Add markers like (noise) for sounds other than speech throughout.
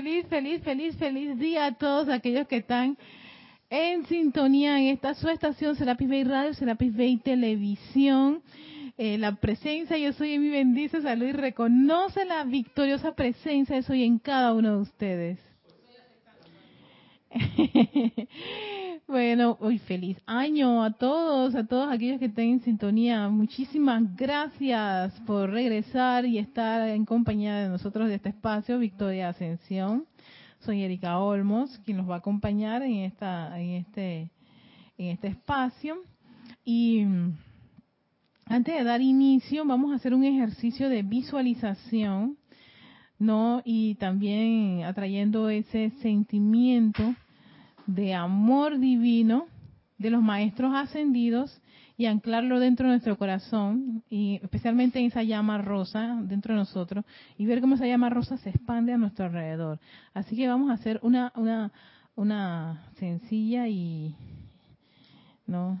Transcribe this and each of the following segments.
feliz, feliz, feliz, feliz día a todos aquellos que están en sintonía en esta su estación Serapis Bay Radio, Serapis Bay Televisión. Eh, la presencia yo soy mi bendice, salud y reconoce la victoriosa presencia de soy en cada uno de ustedes. (laughs) bueno, hoy feliz año a todos, a todos aquellos que estén en sintonía. Muchísimas gracias por regresar y estar en compañía de nosotros de este espacio, Victoria Ascensión. Soy Erika Olmos, quien nos va a acompañar en esta, en este, en este espacio. Y antes de dar inicio, vamos a hacer un ejercicio de visualización ¿no? Y también atrayendo ese sentimiento de amor divino de los maestros ascendidos y anclarlo dentro de nuestro corazón, y especialmente en esa llama rosa dentro de nosotros, y ver cómo esa llama rosa se expande a nuestro alrededor. Así que vamos a hacer una, una, una sencilla y, ¿no?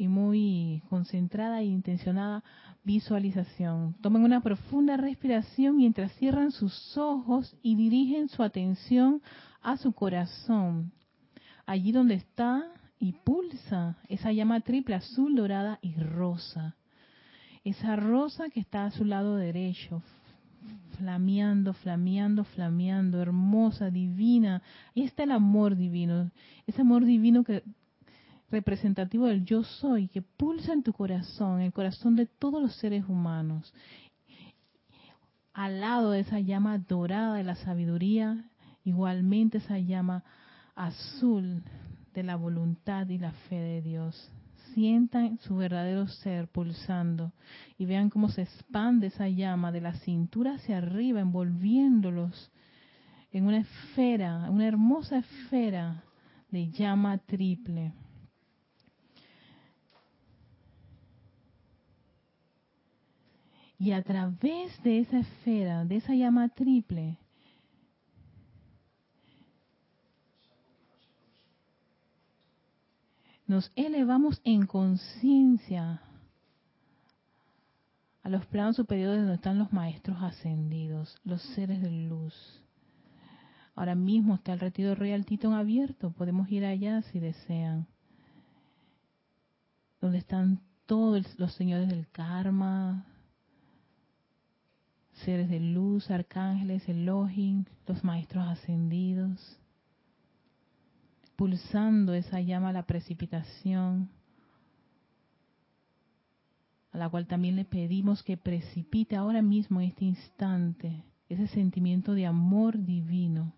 y muy concentrada e intencionada visualización. Tomen una profunda respiración mientras cierran sus ojos y dirigen su atención a su corazón. Allí donde está y pulsa esa llama triple azul, dorada y rosa. Esa rosa que está a su lado derecho, flameando, flameando, flameando, hermosa, divina. Ahí está el amor divino, ese amor divino que representativo del yo soy que pulsa en tu corazón, el corazón de todos los seres humanos. Al lado de esa llama dorada de la sabiduría, igualmente esa llama azul de la voluntad y la fe de Dios. Sientan su verdadero ser pulsando y vean cómo se expande esa llama de la cintura hacia arriba, envolviéndolos en una esfera, una hermosa esfera de llama triple. Y a través de esa esfera, de esa llama triple, nos elevamos en conciencia a los planos superiores donde están los maestros ascendidos, los seres de luz. Ahora mismo está el retiro Real Titón abierto, podemos ir allá si desean. Donde están todos los señores del karma, seres de luz, arcángeles, Elohim, los maestros ascendidos, pulsando esa llama a la precipitación, a la cual también le pedimos que precipite ahora mismo, en este instante, ese sentimiento de amor divino.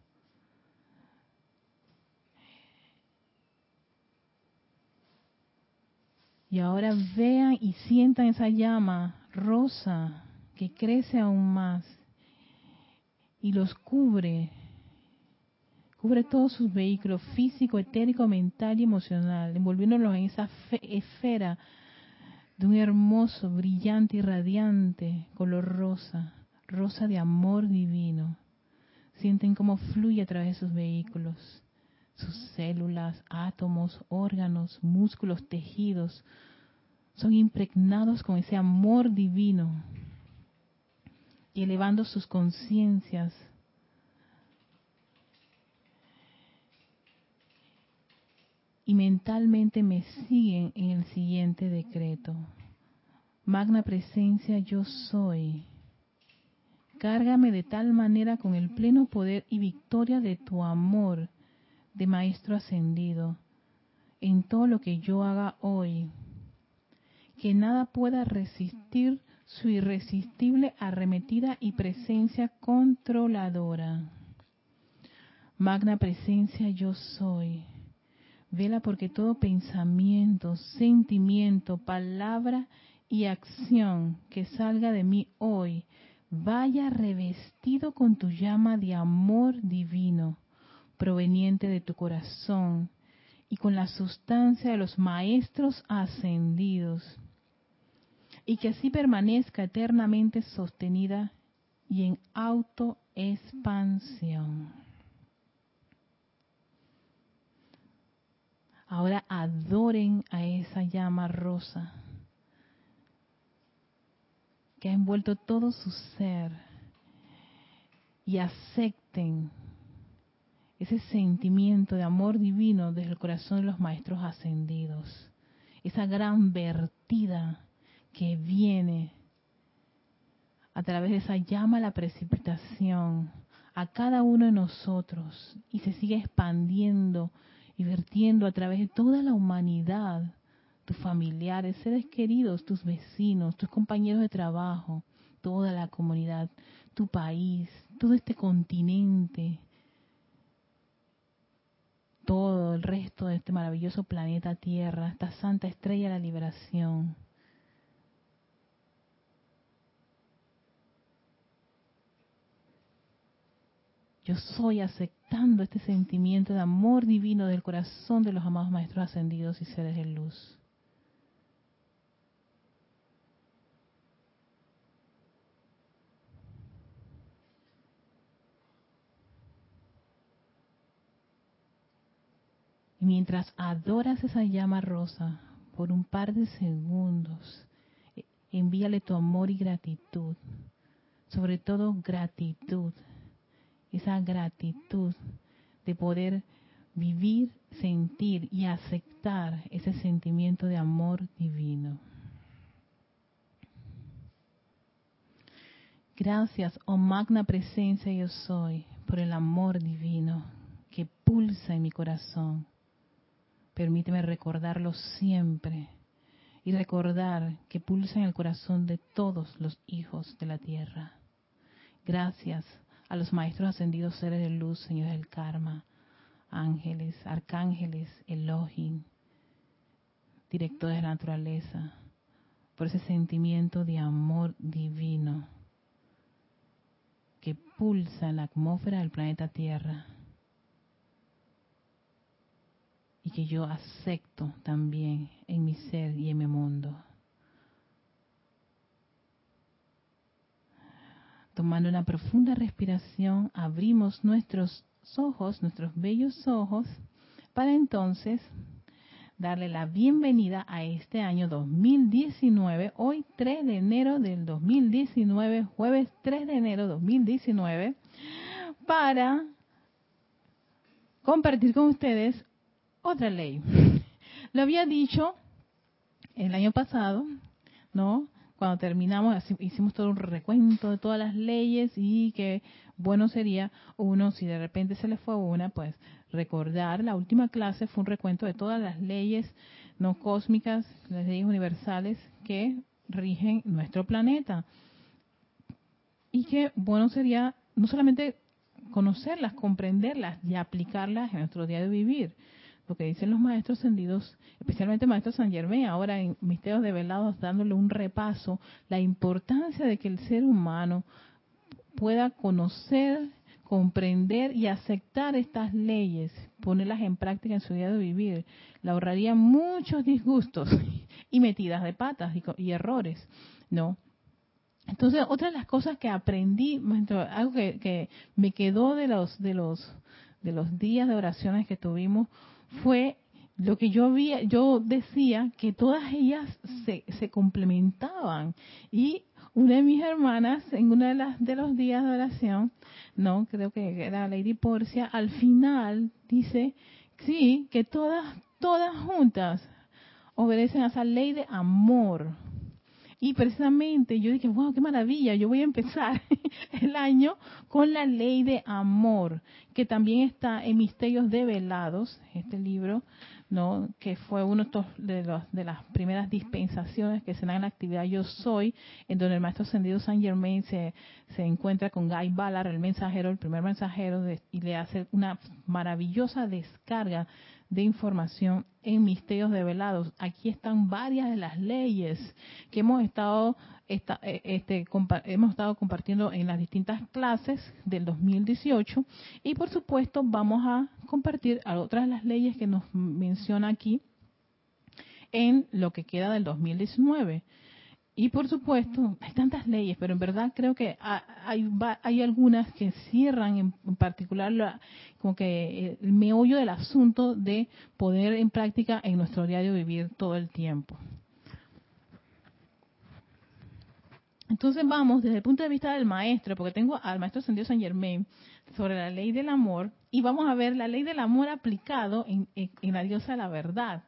Y ahora vean y sientan esa llama rosa que crece aún más y los cubre, cubre todos sus vehículos físico, etérico, mental y emocional, envolviéndolos en esa esfera de un hermoso, brillante y radiante color rosa, rosa de amor divino. Sienten cómo fluye a través de sus vehículos, sus células, átomos, órganos, músculos, tejidos, son impregnados con ese amor divino y elevando sus conciencias. Y mentalmente me siguen en el siguiente decreto. Magna presencia yo soy. Cárgame de tal manera con el pleno poder y victoria de tu amor, de Maestro ascendido, en todo lo que yo haga hoy, que nada pueda resistir su irresistible arremetida y presencia controladora. Magna presencia yo soy. Vela porque todo pensamiento, sentimiento, palabra y acción que salga de mí hoy vaya revestido con tu llama de amor divino proveniente de tu corazón y con la sustancia de los maestros ascendidos y que así permanezca eternamente sostenida y en autoexpansión. Ahora adoren a esa llama rosa que ha envuelto todo su ser y acepten ese sentimiento de amor divino desde el corazón de los maestros ascendidos, esa gran vertida que viene a través de esa llama a la precipitación a cada uno de nosotros y se sigue expandiendo y vertiendo a través de toda la humanidad, tus familiares, seres queridos, tus vecinos, tus compañeros de trabajo, toda la comunidad, tu país, todo este continente, todo el resto de este maravilloso planeta Tierra, esta santa estrella de la liberación. Yo soy este sentimiento de amor divino del corazón de los amados maestros ascendidos y seres de luz. Y mientras adoras esa llama rosa por un par de segundos, e, envíale tu amor y gratitud, sobre todo gratitud, esa gratitud de poder vivir, sentir y aceptar ese sentimiento de amor divino. Gracias, oh magna presencia yo soy, por el amor divino que pulsa en mi corazón Permíteme recordarlo siempre y recordar que pulsa en el corazón de todos los hijos de la tierra. Gracias a los maestros ascendidos seres de luz, señores del karma, ángeles, arcángeles, Elohim, directores de la naturaleza, por ese sentimiento de amor divino que pulsa en la atmósfera del planeta Tierra y que yo acepto también en mi ser y en mi mundo. Tomando una profunda respiración, abrimos nuestros ojos, nuestros bellos ojos, para entonces darle la bienvenida a este año 2019, hoy 3 de enero del 2019, jueves 3 de enero 2019, para compartir con ustedes otra ley. (laughs) Lo había dicho el año pasado, ¿no? Cuando terminamos, hicimos todo un recuento de todas las leyes y que bueno sería uno, si de repente se le fue una, pues recordar, la última clase fue un recuento de todas las leyes no cósmicas, las leyes universales que rigen nuestro planeta. Y que bueno sería no solamente conocerlas, comprenderlas y aplicarlas en nuestro día de vivir, lo que dicen los maestros ascendidos, especialmente maestro San Germán, ahora en Misterios de Velados, dándole un repaso, la importancia de que el ser humano pueda conocer, comprender y aceptar estas leyes, ponerlas en práctica en su día de vivir, le ahorraría muchos disgustos y metidas de patas y, errores, ¿no? Entonces, otra de las cosas que aprendí, algo que, que me quedó de los de los de los días de oraciones que tuvimos fue lo que yo yo decía que todas ellas se, se complementaban y una de mis hermanas en uno de las de los días de oración, no, creo que era Lady Porcia, al final dice, sí, que todas todas juntas obedecen a esa ley de amor. Y precisamente yo dije, wow, qué maravilla, yo voy a empezar (laughs) el año con la ley de amor, que también está en Misterios Develados, este libro, ¿no? que fue uno de, los, de las primeras dispensaciones que se dan en la actividad Yo Soy, en donde el Maestro Ascendido San Germain se, se encuentra con Guy Ballard, el mensajero, el primer mensajero, y le hace una maravillosa descarga de información en misterios develados. Aquí están varias de las leyes que hemos estado eh, este, hemos estado compartiendo en las distintas clases del 2018 y por supuesto vamos a compartir otras de las leyes que nos menciona aquí en lo que queda del 2019. Y por supuesto, hay tantas leyes, pero en verdad creo que hay, hay algunas que cierran en, particular como que el meollo del asunto de poder en práctica en nuestro diario vivir todo el tiempo. Entonces vamos desde el punto de vista del maestro, porque tengo al maestro Ascendido San Germain sobre la ley del amor, y vamos a ver la ley del amor aplicado en, en la diosa de la verdad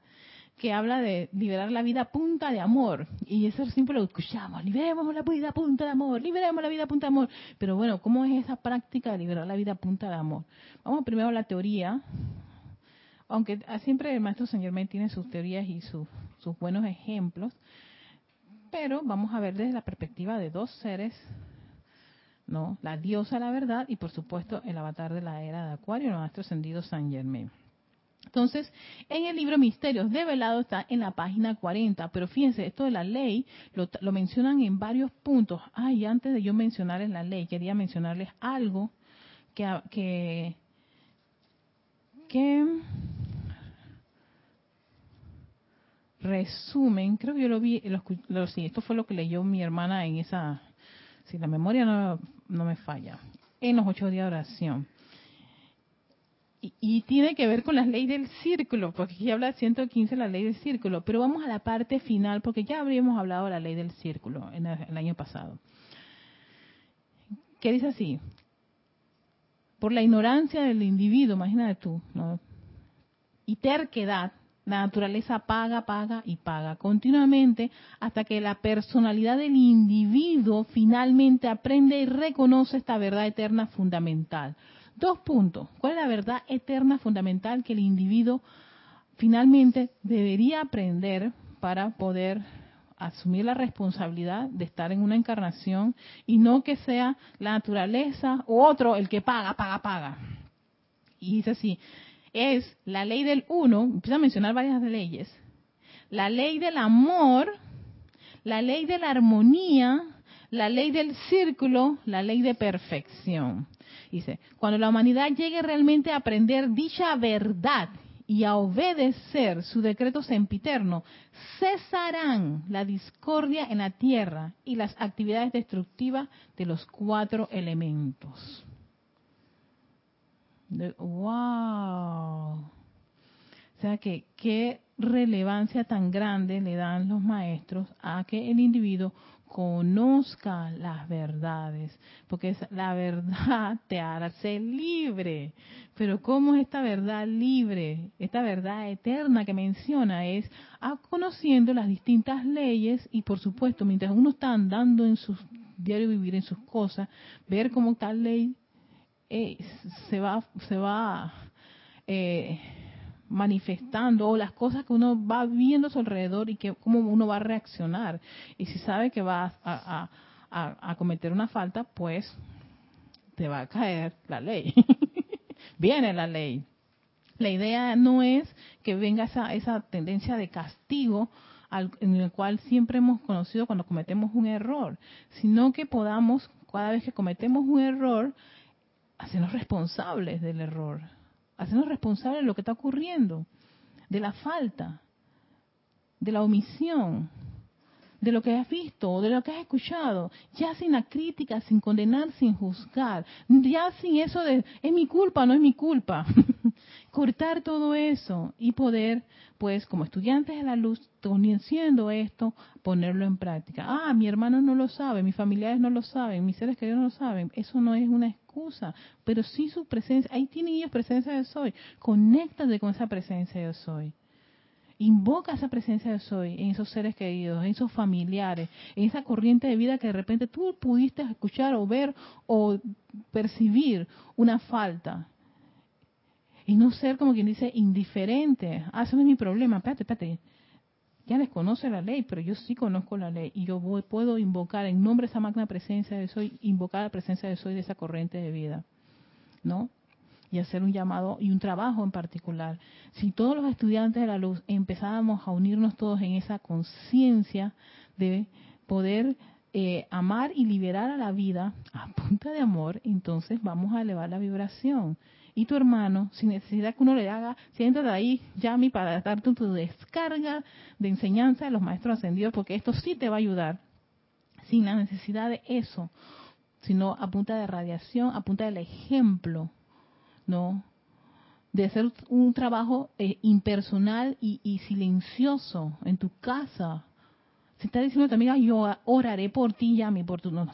que habla de liberar la vida a punta de amor. Y eso siempre lo escuchamos, liberemos la vida a punta de amor, liberemos la vida a punta de amor. Pero bueno, ¿cómo es esa práctica de liberar la vida a punta de amor? Vamos primero a la teoría, aunque siempre el maestro Señor Germain tiene sus teorías y sus, sus buenos ejemplos, pero vamos a ver desde la perspectiva de dos seres, ¿no? La diosa la verdad y por supuesto el avatar de la era de Acuario, el maestro ascendido San Germain. Entonces, en el libro Misterios de Velado está en la página 40, pero fíjense, esto de la ley lo, mencionan en varios puntos. Ay, antes de yo mencionarles la ley, quería mencionarles algo que, que, resumen, creo que yo lo vi, lo, sí, esto fue lo que leyó mi hermana en esa, si la memoria no, no me falla, en los ocho días de oración y, tiene que ver con la ley del círculo, porque aquí habla 115 la ley del círculo, pero vamos a la parte final, porque ya habríamos hablado de la ley del círculo en el, año pasado. ¿Qué dice así? Por la ignorancia del individuo, imagínate tú, ¿no? y terquedad, la naturaleza paga, paga y paga continuamente hasta que la personalidad del individuo finalmente aprende y reconoce esta verdad eterna fundamental. Dos puntos. ¿Cuál es la verdad eterna fundamental que el individuo finalmente debería aprender para poder asumir la responsabilidad de estar en una encarnación y no que sea la naturaleza u otro el que paga, paga, paga? Y dice así, es la ley del uno, empieza a mencionar varias leyes, la ley del amor, la ley de la armonía, la ley del círculo, la ley de perfección. Dice, cuando la humanidad llegue realmente a aprender dicha verdad y a obedecer su decreto sempiterno, cesarán la discordia en la tierra y las actividades destructivas de los cuatro elementos. ¡Wow! O sea que qué relevancia tan grande le dan los maestros a que el individuo conozca las verdades, porque la verdad (laughs) te hace libre. Pero ¿cómo es esta verdad libre? Esta verdad eterna que menciona es a conociendo las distintas leyes y por supuesto, mientras uno está andando en su diario vivir, en sus cosas, ver cómo tal ley eh, se va, se va eh, manifestando o las cosas que uno va viendo a su alrededor y que cómo uno va a reaccionar. Y si sabe que va a, cometer una falta, pues te va a caer la ley. (laughs) Viene la ley. La idea no es que venga esa, esa tendencia de castigo en el cual siempre hemos conocido cuando cometemos un error, sino que podamos, cada vez que cometemos un error, hacernos responsables del error hacernos responsables de lo que está ocurriendo, de la falta, de la omisión, de lo que has visto o de lo que has escuchado, ya sin la crítica, sin condenar, sin juzgar, ya sin eso de es mi culpa, no es mi culpa. (laughs) Cortar todo eso y poder, pues, como estudiantes de la luz, conociendo esto, ponerlo en práctica. Ah, mi hermano no lo sabe, mis familiares no lo saben, mis seres queridos no lo saben. Eso no es una excusa, pero sí su presencia. Ahí tienen ellos presencia de soy. Conéctate con esa presencia de soy. Invoca esa presencia de soy en esos seres queridos, en esos familiares, en esa corriente de vida que de repente tú pudiste escuchar o ver o percibir una falta. Y no ser como quien dice indiferente. Ah, eso no es mi problema. Espérate, espérate. Ya desconoce la ley, pero yo sí conozco la ley. Y yo puedo invocar en nombre de esa magna presencia de soy, invocar la presencia de soy de esa corriente de vida. ¿No? y hacer un llamado y un trabajo en particular. Si todos los estudiantes de la luz empezábamos a unirnos todos en esa conciencia de poder eh, amar y liberar a la vida a punta de amor, entonces vamos a elevar la vibración. Y tu hermano, sin necesidad que uno le haga, siéntate ahí, llame para darte tu descarga de enseñanza de los maestros ascendidos, porque esto sí te va a ayudar, sin la necesidad de eso, sino a punta de radiación, a punta del ejemplo ¿no? De hacer un trabajo eh, impersonal y, silencioso en tu casa, Si está diciendo también, yo oraré por ti, Yami, por tu... No, no,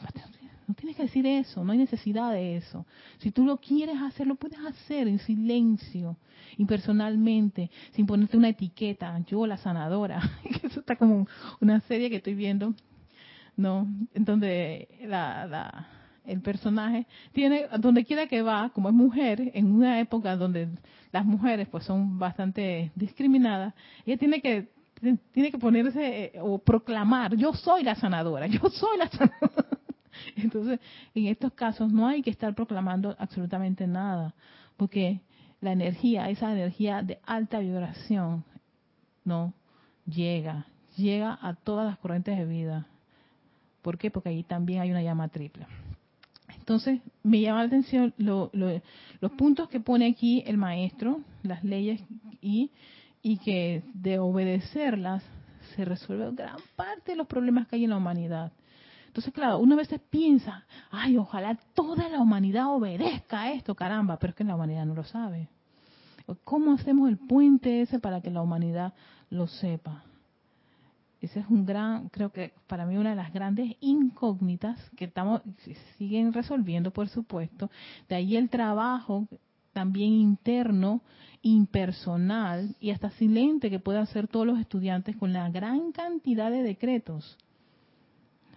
no tienes que decir eso, no hay necesidad de eso. Si tú lo quieres hacer, lo puedes hacer en silencio, impersonalmente, sin ponerte una etiqueta, yo la sanadora. (laughs) eso está como una serie que estoy viendo, ¿no? En donde la, el personaje tiene, donde quiera que va, como es mujer, en una época donde las mujeres pues son bastante discriminadas, ella tiene que tiene que ponerse eh, o proclamar, yo soy la sanadora, yo soy la sanadora. (laughs) Entonces, en estos casos no hay que estar proclamando absolutamente nada, porque la energía, esa energía de alta vibración, no llega, llega a todas las corrientes de vida. ¿Por qué? Porque ahí también hay una llama triple. Entonces, me llama la atención los puntos que pone aquí el maestro, las leyes y, y que de obedecerlas se resuelve gran parte de los problemas que hay en la humanidad. Entonces, claro, uno a veces piensa, ay, ojalá toda la humanidad obedezca a esto, caramba, pero es que la humanidad no lo sabe. ¿Cómo hacemos el puente ese para que la humanidad lo sepa? Ese es un gran, creo que para mí una de las grandes incógnitas que estamos siguen resolviendo, por supuesto. De ahí el trabajo también interno, impersonal y hasta silente que pueden hacer todos los estudiantes con la gran cantidad de decretos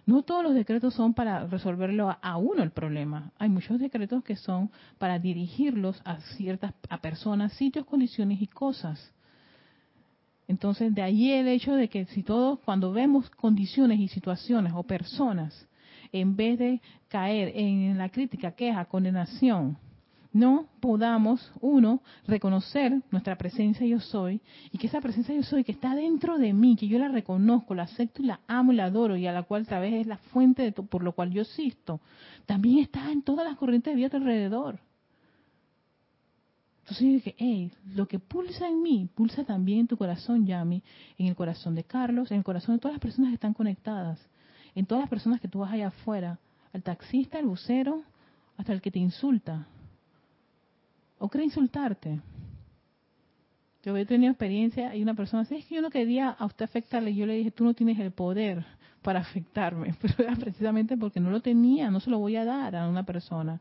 no todos los decretos son para resolverlo a uno el problema. Hay muchos decretos que son para dirigirlos a ciertas a personas, sitios, condiciones y cosas. Entonces, de ahí el hecho de que si todos, cuando vemos condiciones y situaciones o personas, en vez de caer en la crítica, queja, condenación, no podamos, uno, reconocer nuestra presencia yo soy y que esa presencia yo soy que está dentro de mí, que yo la reconozco, la acepto y la amo y la adoro y a la cual tal vez es la fuente de por lo cual yo existo, también está en todas las corrientes de vida a tu alrededor. Entonces yo dije, hey, lo que pulsa en mí, pulsa también en tu corazón, Yami, en el corazón de Carlos, en el corazón de todas las personas que están conectadas, en todas las personas que tú vas allá afuera, al taxista, al bucero, hasta el que te insulta, o cree insultarte. Yo he tenido experiencia y una persona dice, es que yo no quería a usted afectarle. Yo le dije, tú no tienes el poder para afectarme. (laughs) Pero era precisamente porque no lo tenía, no se lo voy a dar a una persona.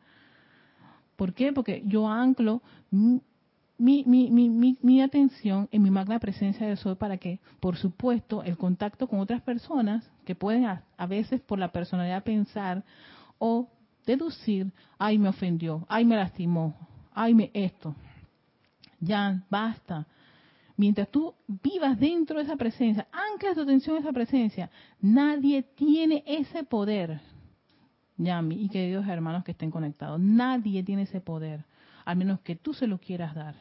¿Por qué? Porque yo anclo mi, mi, mi, mi, atención en mi magna presencia de soy para que, por supuesto, el contacto con otras personas que pueden a, a veces por la personalidad pensar o deducir, ay, me ofendió, ay, me lastimó, ay, esto. Ya, basta. Mientras tú vivas dentro de esa presencia, ancla tu atención a esa presencia, nadie tiene ese poder. Ya, y queridos hermanos que estén conectados, nadie tiene ese poder, al menos que tú se lo quieras dar.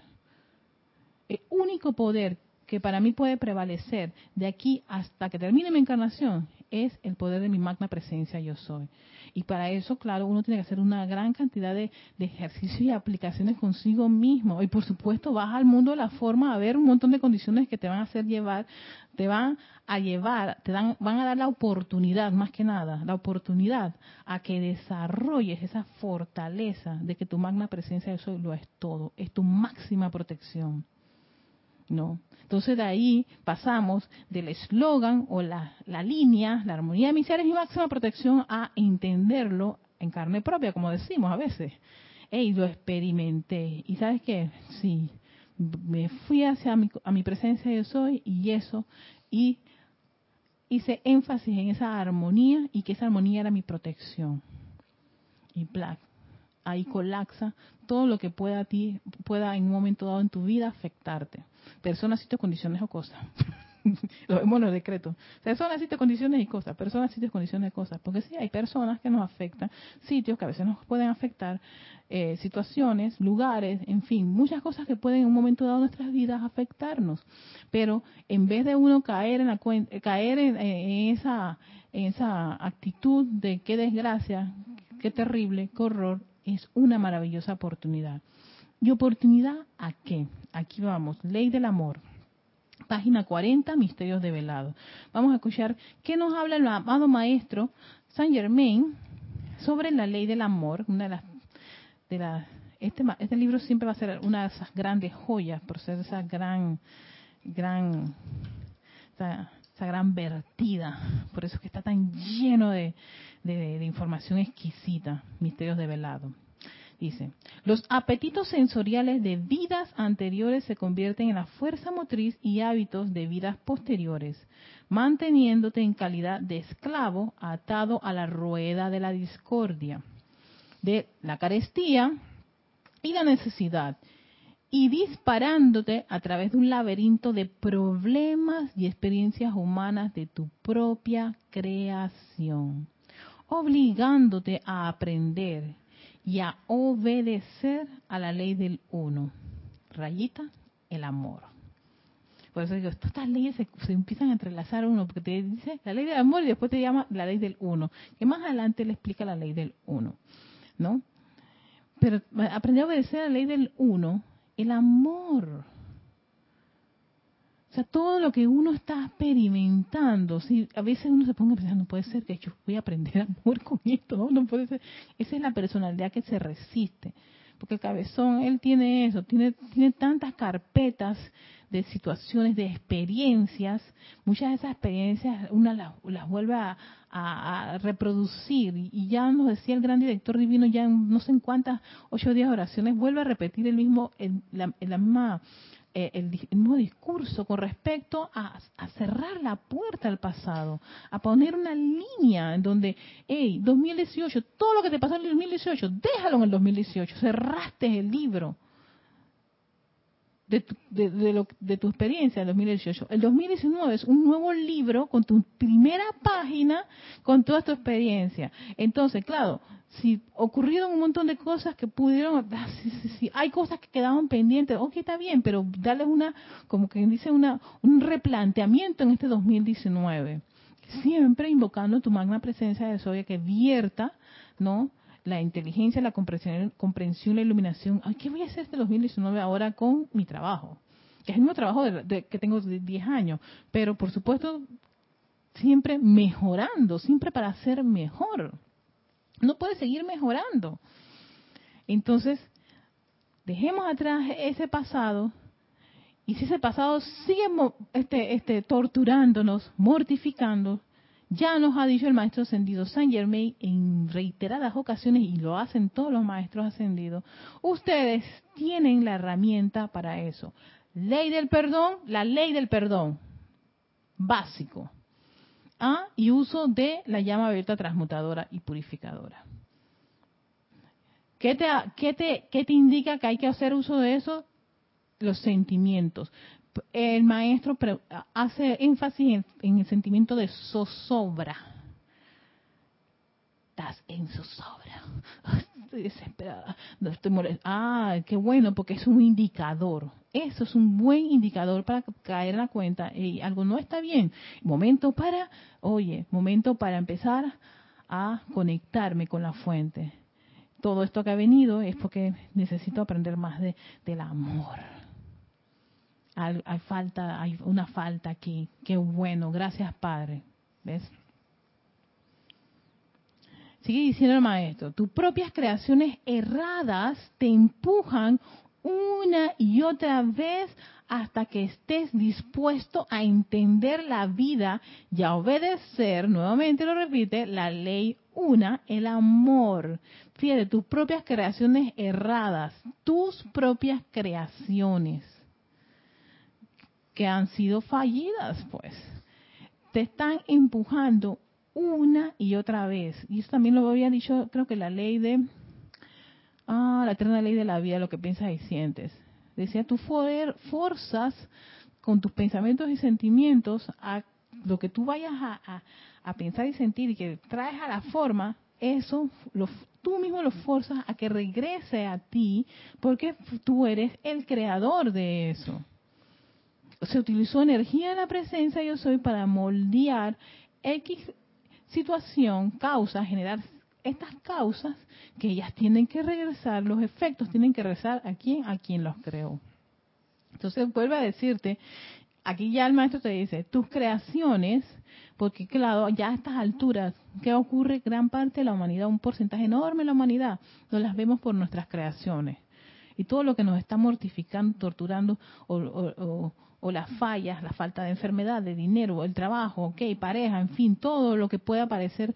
El único poder que para mí puede prevalecer de aquí hasta que termine mi encarnación es el poder de mi magna presencia yo soy. Y para eso, claro, uno tiene que hacer una gran cantidad de, ejercicios y aplicaciones consigo mismo. Y por supuesto, vas al mundo de la forma a ver un montón de condiciones que te van a hacer llevar, te van a llevar, te dan, van a dar la oportunidad, más que nada, la oportunidad a que desarrolles esa fortaleza de que tu magna presencia yo soy lo es todo, es tu máxima protección. ¿No? Entonces de ahí pasamos del eslogan o la, línea, la armonía de mis seres y máxima protección, a entenderlo en carne propia, como decimos a veces. Ey, lo experimenté. ¿Y sabes qué? Sí, me fui hacia mi, a mi presencia yo soy y eso, y hice énfasis en esa armonía y que esa armonía era mi protección. Y ahí colapsa todo lo que pueda a ti, pueda en un momento dado en tu vida afectarte personas, sitios, condiciones o cosas. (laughs) Lo vemos en los decretos. Personas, sitios, condiciones y cosas. Personas, sitios, condiciones y cosas. Porque sí, hay personas que nos afectan, sitios que a veces nos pueden afectar, eh, situaciones, lugares, en fin, muchas cosas que pueden en un momento dado en nuestras vidas afectarnos. Pero en vez de uno caer en la caer en, esa en esa actitud de qué desgracia, qué terrible, qué horror, es una maravillosa oportunidad. ¿Y oportunidad a qué? Aquí vamos, ley del amor. Página 40, misterios develados. Vamos a escuchar qué nos habla el amado maestro Saint Germain sobre la ley del amor. Una de las, de las, este, este libro siempre va a ser una de esas grandes joyas por ser esa gran, gran, esa, gran vertida. Por eso es que está tan lleno de, de información exquisita, misterios de velado. Dice, los apetitos sensoriales de vidas anteriores se convierten en la fuerza motriz y hábitos de vidas posteriores, manteniéndote en calidad de esclavo atado a la rueda de la discordia, de la carestía y la necesidad, y disparándote a través de un laberinto de problemas y experiencias humanas de tu propia creación, obligándote a aprender y a obedecer a la ley del uno. Rayita, el amor. Por eso digo, estas leyes se, empiezan a entrelazar uno, porque te dice la ley del amor y después te llama la ley del uno, que más adelante le explica la ley del uno, ¿no? Pero aprender a obedecer a la ley del uno, el amor o sea, todo lo que uno está experimentando, si a veces uno se pone a pensar, no puede ser que yo voy a aprender amor con esto, no, puede ser. Esa es la personalidad que se resiste. Porque el cabezón, él tiene eso, tiene, tiene tantas carpetas de situaciones, de experiencias, muchas de esas experiencias una las, las vuelve a, reproducir y ya nos decía el gran director divino ya en no sé en cuántas ocho días oraciones vuelve a repetir el mismo en la misma eh, el, mismo discurso con respecto a, cerrar la puerta al pasado, a poner una línea en donde, hey, 2018, todo lo que te pasó en el 2018, déjalo en el 2018, cerraste el libro de tu, de, de tu experiencia en 2018. El 2019 es un nuevo libro con tu primera página, con toda tu experiencia. Entonces, claro, si ocurrieron un montón de cosas que pudieron, (laughs) ah, hay cosas que quedaban pendientes, ok, está bien, pero darles una, como que dice, una, un replanteamiento en este 2019. Siempre invocando tu magna presencia de Soya que vierta, ¿no? La inteligencia, la comprensión, la iluminación. Ay, ¿qué voy a hacer este 2019 ahora con mi trabajo? Que es el mismo trabajo de, que tengo de 10 años, pero por supuesto siempre mejorando, siempre para ser mejor no puede seguir mejorando. Entonces, dejemos atrás ese pasado y si ese pasado sigue este, este, torturándonos, mortificando, ya nos ha dicho el maestro ascendido Saint Germain en reiteradas ocasiones y lo hacen todos los maestros ascendidos, ustedes tienen la herramienta para eso. Ley del perdón, la ley del perdón, básico y uso de la llama abierta transmutadora y purificadora. ¿Qué te, qué, te, ¿Qué te indica que hay que hacer uso de eso? Los sentimientos. El maestro hace énfasis en, el sentimiento de zozobra. Estás en zozobra. (laughs) Estoy desesperada. No estoy Ah, qué bueno, porque es un indicador. Eso es un buen indicador para caer en la cuenta. y algo no está bien. Momento para, oye, momento para empezar a conectarme con la fuente. Todo esto que ha venido es porque necesito aprender más de, del amor. Hay, falta, hay una falta aquí. Qué bueno, gracias Padre. ¿Ves? Sigue diciendo el maestro, tus propias creaciones erradas te empujan una y otra vez hasta que estés dispuesto a entender la vida y a obedecer, nuevamente lo repite, la ley una, el amor. Fíjate, tus propias creaciones erradas, tus propias creaciones que han sido fallidas, pues, te están empujando una y otra vez. Y eso también lo había dicho, creo que la ley de Ah, la eterna ley de la vida, lo que piensas y sientes. Decía, tú forzas con tus pensamientos y sentimientos a lo que tú vayas a, pensar y sentir y que traes a la forma, eso lo, tú mismo lo forzas a que regrese a ti porque tú eres el creador de eso. Se utilizó energía de la presencia yo soy para moldear X situación, causa, generar estas causas que ellas tienen que regresar, los efectos tienen que regresar a quien, a quien los creó. Entonces vuelve a decirte, aquí ya el maestro te dice, tus creaciones, porque claro, ya a estas alturas, ¿qué ocurre? Gran parte de la humanidad, un porcentaje enorme de la humanidad, no las vemos por nuestras creaciones. y todo lo que nos está mortificando, torturando, o, las fallas, la falta de enfermedad, de dinero, el trabajo, ok, pareja, en fin, todo lo que pueda parecer,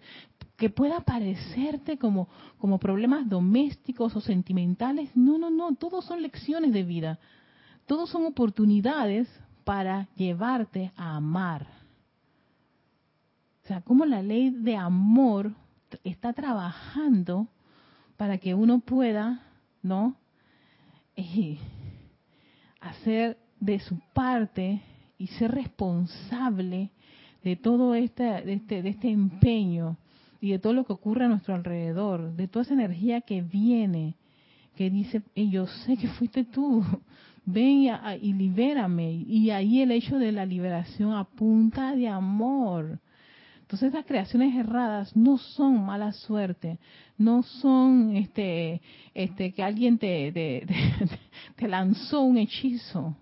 que pueda parecerte como, como problemas domésticos o sentimentales, no, no, no, todos son lecciones de vida, todos son oportunidades para llevarte a amar. O sea, como la ley de amor está trabajando para que uno pueda, ¿no? Eh, hacer de su parte y ser responsable de todo este, de este, de este empeño y de todo lo que ocurre a nuestro alrededor, de toda esa energía que viene, que dice, yo sé que fuiste tú, (laughs) ven y, libérame. Y ahí el hecho de la liberación apunta de amor. Entonces esas creaciones erradas no son mala suerte, no son este, este que alguien te, te, (laughs) lanzó un hechizo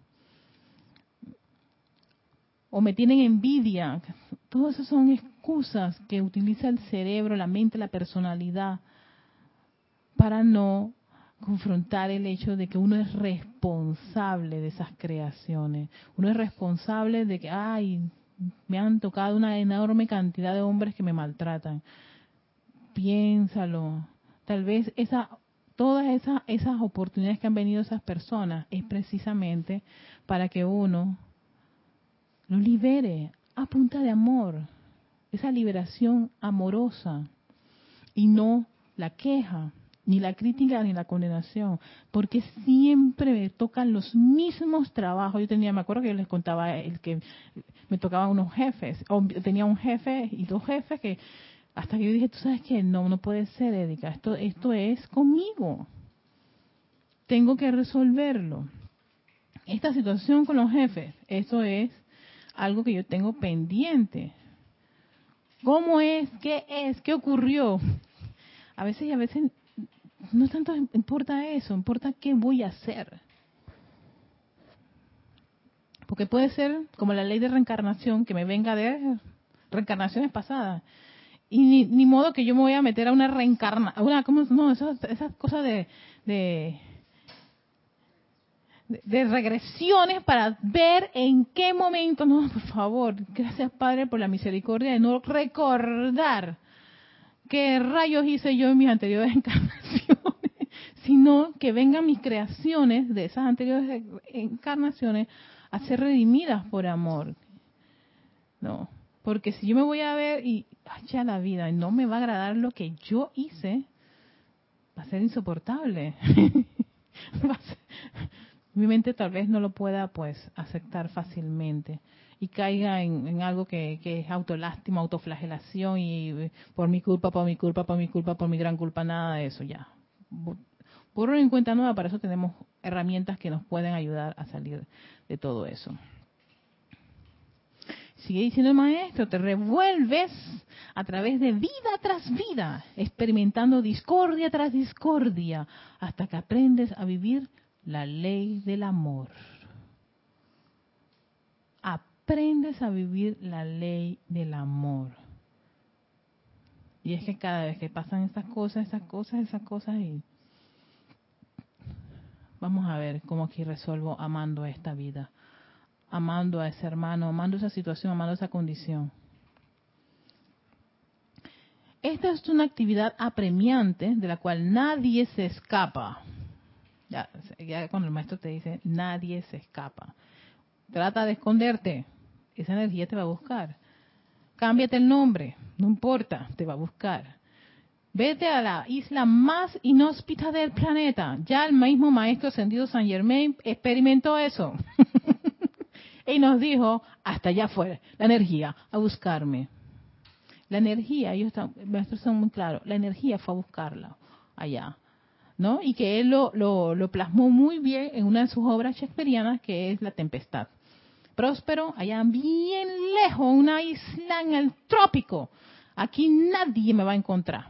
o me tienen envidia. Todas esas son excusas que utiliza el cerebro, la mente, la personalidad para no confrontar el hecho de que uno es responsable de esas creaciones. Uno es responsable de que, ay, me han tocado una enorme cantidad de hombres que me maltratan. Piénsalo. Tal vez esa, todas esas, esas oportunidades que han venido esas personas es precisamente para que uno lo libere a punta de amor. Esa liberación amorosa y no la queja ni la crítica ni la condenación, porque siempre me tocan los mismos trabajos. Yo tenía, me acuerdo que yo les contaba el que me tocaban unos jefes, tenía un jefe y dos jefes que hasta que yo dije, tú sabes que no, no puede ser, Erika, esto, esto es conmigo. Tengo que resolverlo. Esta situación con los jefes, eso es algo que yo tengo pendiente. ¿Cómo es? ¿Qué es? ¿Qué ocurrió? A veces y a veces no tanto importa eso, importa qué voy a hacer. Porque puede ser como la ley de reencarnación, que me venga de reencarnaciones pasadas. Y ni, modo que yo me voy a meter a una reencarnación, una, ¿cómo? No, esas, esas cosas de, de, de, regresiones para ver en qué momento, no, por favor, gracias Padre por la misericordia de no recordar qué rayos hice yo en mis anteriores (laughs) encarnaciones, sino que vengan mis creaciones de esas anteriores encarnaciones a ser redimidas por amor. No, porque si yo me voy a ver y ya la vida y no me va a agradar lo que yo hice, va a ser insoportable. (laughs) mi mente tal vez no lo pueda pues aceptar fácilmente y caiga en, algo que, es autolástima, autoflagelación y eh, por mi culpa, por mi culpa, por mi culpa, por mi gran culpa, nada de eso ya. Por en cuenta nueva, para eso tenemos herramientas que nos pueden ayudar a salir de todo eso. Sigue diciendo el maestro, te revuelves a través de vida tras vida, experimentando discordia tras discordia, hasta que aprendes a vivir la ley del amor aprendes a vivir la ley del amor. Y es que cada vez que pasan estas cosas, esas cosas, esas cosas, y vamos a ver cómo aquí resuelvo amando a esta vida, amando a ese hermano, amando esa situación, amando esa condición. Esta es una actividad apremiante de la cual nadie se escapa. Ya, ya cuando el maestro te dice, nadie se escapa. Trata de esconderte, esa energía te va a buscar. Cámbiate el nombre, no importa, te va a buscar. Vete a la isla más inhóspita del planeta. Ya el mismo maestro ascendido San Germain experimentó eso. (laughs) y nos dijo, hasta allá fue la energía, a buscarme. La energía, ellos están, maestros son muy claros, la energía fue a buscarla allá. ¿No? Y que él lo, lo, plasmó muy bien en una de sus obras shakespearianas, que es La Tempestad próspero, allá bien lejos, una isla en el trópico. Aquí nadie me va a encontrar.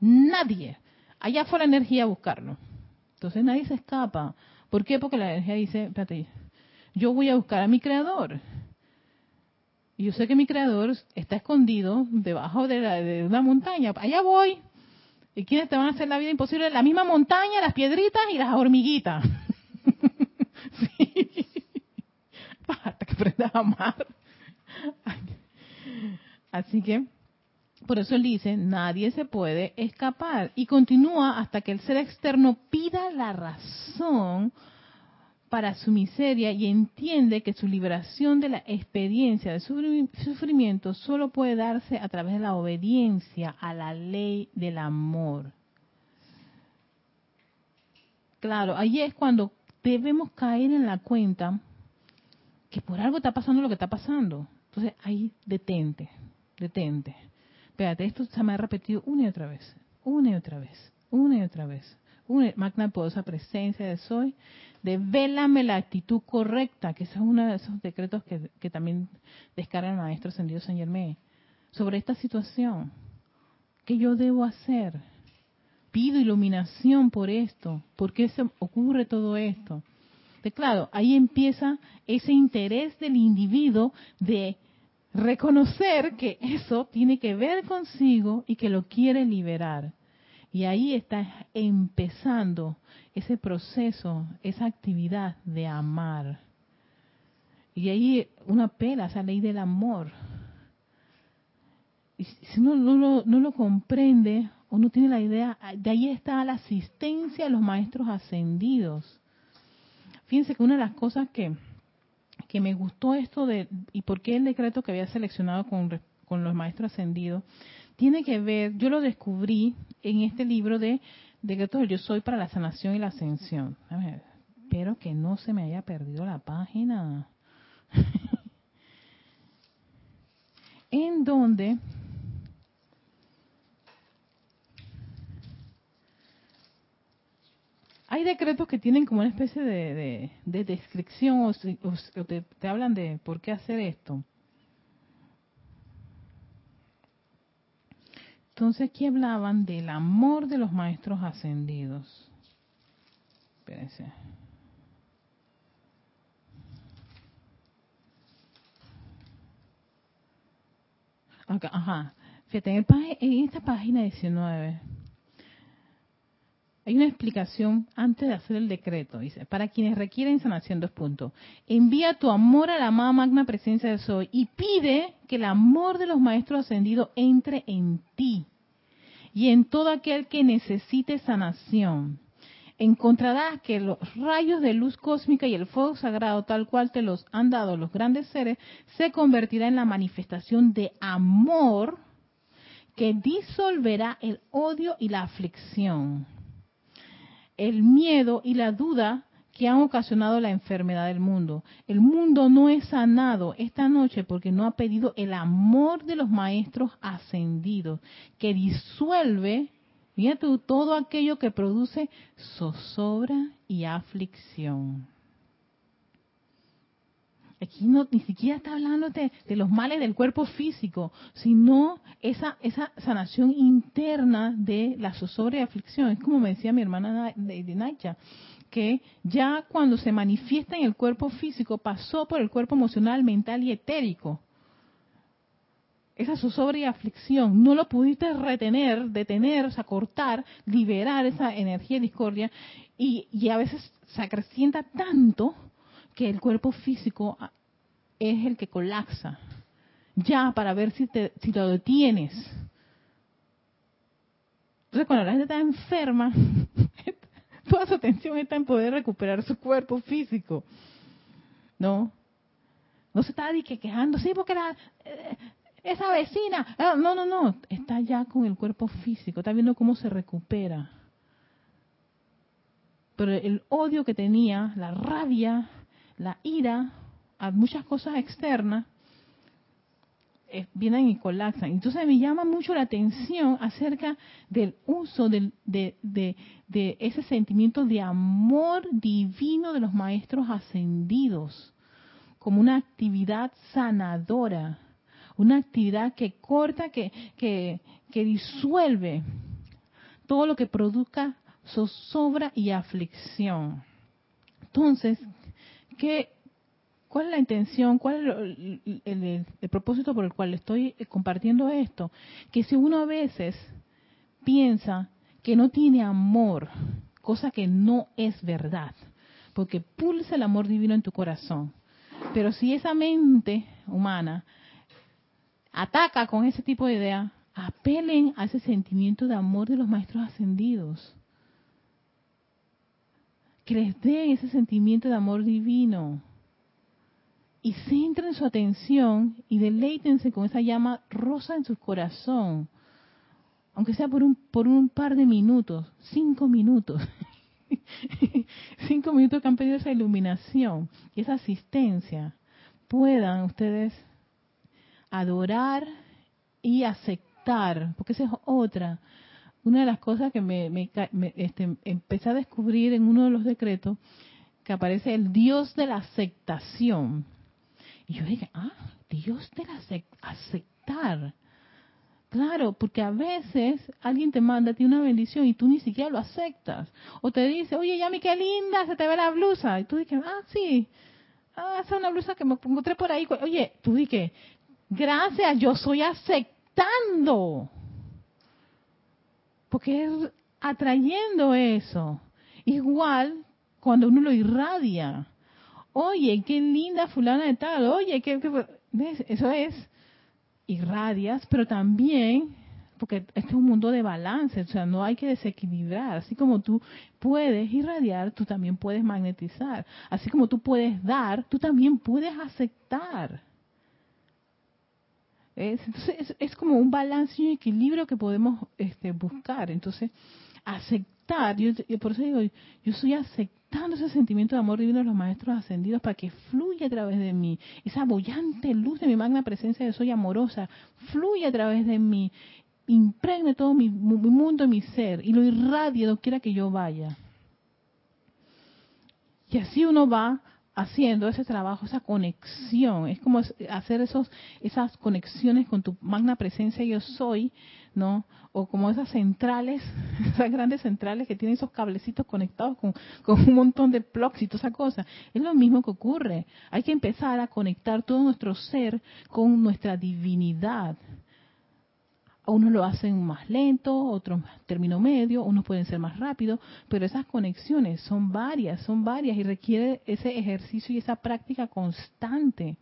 Nadie. Allá fue la energía a buscarlo. Entonces nadie se escapa. ¿Por qué? Porque la energía dice, espérate, yo voy a buscar a mi creador. Y yo sé que mi creador está escondido debajo de, de una montaña. Allá voy. ¿Y quiénes te van a hacer la vida imposible? La misma montaña, las piedritas y las hormiguitas. (laughs) sí. Hasta que aprendas a amar. Así que, por eso él dice, nadie se puede escapar. Y continúa hasta que el ser externo pida la razón para su miseria y entiende que su liberación de la experiencia de sufrimiento solo puede darse a través de la obediencia a la ley del amor. Claro, ahí es cuando debemos caer en la cuenta que por algo está pasando lo que está pasando. Entonces ahí detente, detente. Espérate, esto se me ha repetido una y otra vez, una y otra vez, una y otra vez. Una magna poderosa presencia de soy, devélame la actitud correcta, que ese es uno de esos decretos que, también descarga el maestro ascendido San Germán, sobre esta situación. ¿Qué yo debo hacer? Pido iluminación por esto. ¿Por qué se ocurre todo esto? claro, ahí empieza ese interés del individuo de reconocer que eso tiene que ver consigo y que lo quiere liberar. Y ahí está empezando ese proceso, esa actividad de amar. Y ahí uno apela a esa ley del amor. Y si uno no, no, no lo comprende o no tiene la idea, de ahí está la asistencia a los maestros ascendidos. Fíjense que una de las cosas que, que me gustó esto de, y por qué el decreto que había seleccionado con, con los maestros ascendidos, tiene que ver, yo lo descubrí en este libro de Decretos Yo Soy para la Sanación y la Ascensión. espero que no se me haya perdido la página. (laughs) en donde hay decretos que tienen como una especie de, descripción o, te, hablan de por qué hacer esto. Entonces aquí hablaban del amor de los maestros ascendidos. Espérense. ajá. Fíjate, en, en esta página 19 hay una explicación antes de hacer el decreto. Dice, para quienes requieren sanación, dos puntos. Envía tu amor a la amada magna presencia de Soy y pide que el amor de los maestros ascendidos entre en ti y en todo aquel que necesite sanación. Encontrarás que los rayos de luz cósmica y el fuego sagrado, tal cual te los han dado los grandes seres, se convertirá en la manifestación de amor que disolverá el odio y la aflicción el miedo y la duda que han ocasionado la enfermedad del mundo. El mundo no es sanado esta noche porque no ha pedido el amor de los maestros ascendidos, que disuelve, tú, todo aquello que produce zozobra y aflicción. Aquí no, ni siquiera está hablando de, los males del cuerpo físico, sino esa, esa sanación interna de la zozobra y aflicción. Es como me decía mi hermana de Naicha, que ya cuando se manifiesta en el cuerpo físico pasó por el cuerpo emocional, mental y etérico. Esa zozobra y aflicción, no lo pudiste retener, detener, o sea, cortar, liberar esa energía de discordia y, y a veces se acrecienta tanto que el cuerpo físico es el que colapsa, ya para ver si, te, si lo detienes. Entonces cuando la gente está enferma, (laughs) toda su atención está en poder recuperar su cuerpo físico. ¿No? No se está quejando, sí, porque la, eh, esa vecina, ah, no, no, no, está ya con el cuerpo físico, está viendo cómo se recupera. Pero el odio que tenía, la rabia, la ira a muchas cosas externas vienen y colapsan. Entonces me llama mucho la atención acerca del uso de, de, ese sentimiento de amor divino de los maestros ascendidos como una actividad sanadora, una actividad que corta, que, que, que disuelve todo lo que produzca zozobra y aflicción. Entonces, ¿Qué, ¿Cuál es la intención? ¿Cuál es el, propósito por el cual estoy compartiendo esto? Que si uno a veces piensa que no tiene amor, cosa que no es verdad, porque pulsa el amor divino en tu corazón. Pero si esa mente humana ataca con ese tipo de idea, apelen a ese sentimiento de amor de los maestros ascendidos. Que les den ese sentimiento de amor divino. Y centren su atención y deleítense con esa llama rosa en su corazón. Aunque sea por un, por un par de minutos, cinco minutos. (laughs) cinco minutos que han pedido esa iluminación y esa asistencia. Puedan ustedes adorar y aceptar, porque esa es otra. Una de las cosas que me, este, empecé a descubrir en uno de los decretos, que aparece el Dios de la aceptación. Y yo dije, ah, Dios de la aceptar. Claro, porque a veces alguien te manda a ti una bendición y tú ni siquiera lo aceptas. O te dice, oye, Yami, qué linda, se te ve la blusa. Y tú dices, ah, sí, ah, esa es una blusa que me encontré por ahí. Oye, tú dices, Gracias, yo soy aceptando. Porque es atrayendo eso. Igual cuando uno lo irradia. Oye, qué linda fulana de tal. Oye, qué, eso es irradias, pero también porque este es un mundo de balance, o sea, no hay que desequilibrar. Así como tú puedes irradiar, tú también puedes magnetizar. Así como tú puedes dar, tú también puedes aceptar. Es, es, como un balance y un equilibrio que podemos este, buscar. Entonces, aceptar, yo, por eso digo, yo estoy aceptando ese sentimiento de amor divino de los maestros ascendidos para que fluya a través de mí. Esa bollante luz de mi magna presencia de soy amorosa, fluye a través de mí, impregne todo mi, mi mundo y mi ser y lo irradie donde quiera que yo vaya. Y así uno va haciendo ese trabajo, esa conexión, es como hacer esos, esas conexiones con tu magna presencia yo soy, ¿no? O como esas centrales, (laughs) esas grandes centrales que tienen esos cablecitos conectados con, con un montón de plugs y toda esa cosa. Es lo mismo que ocurre. Hay que empezar a conectar todo nuestro ser con nuestra divinidad, unos lo hacen más lento, otros término medio, unos pueden ser más rápidos, pero esas conexiones son varias, son varias y requiere ese ejercicio y esa práctica constante.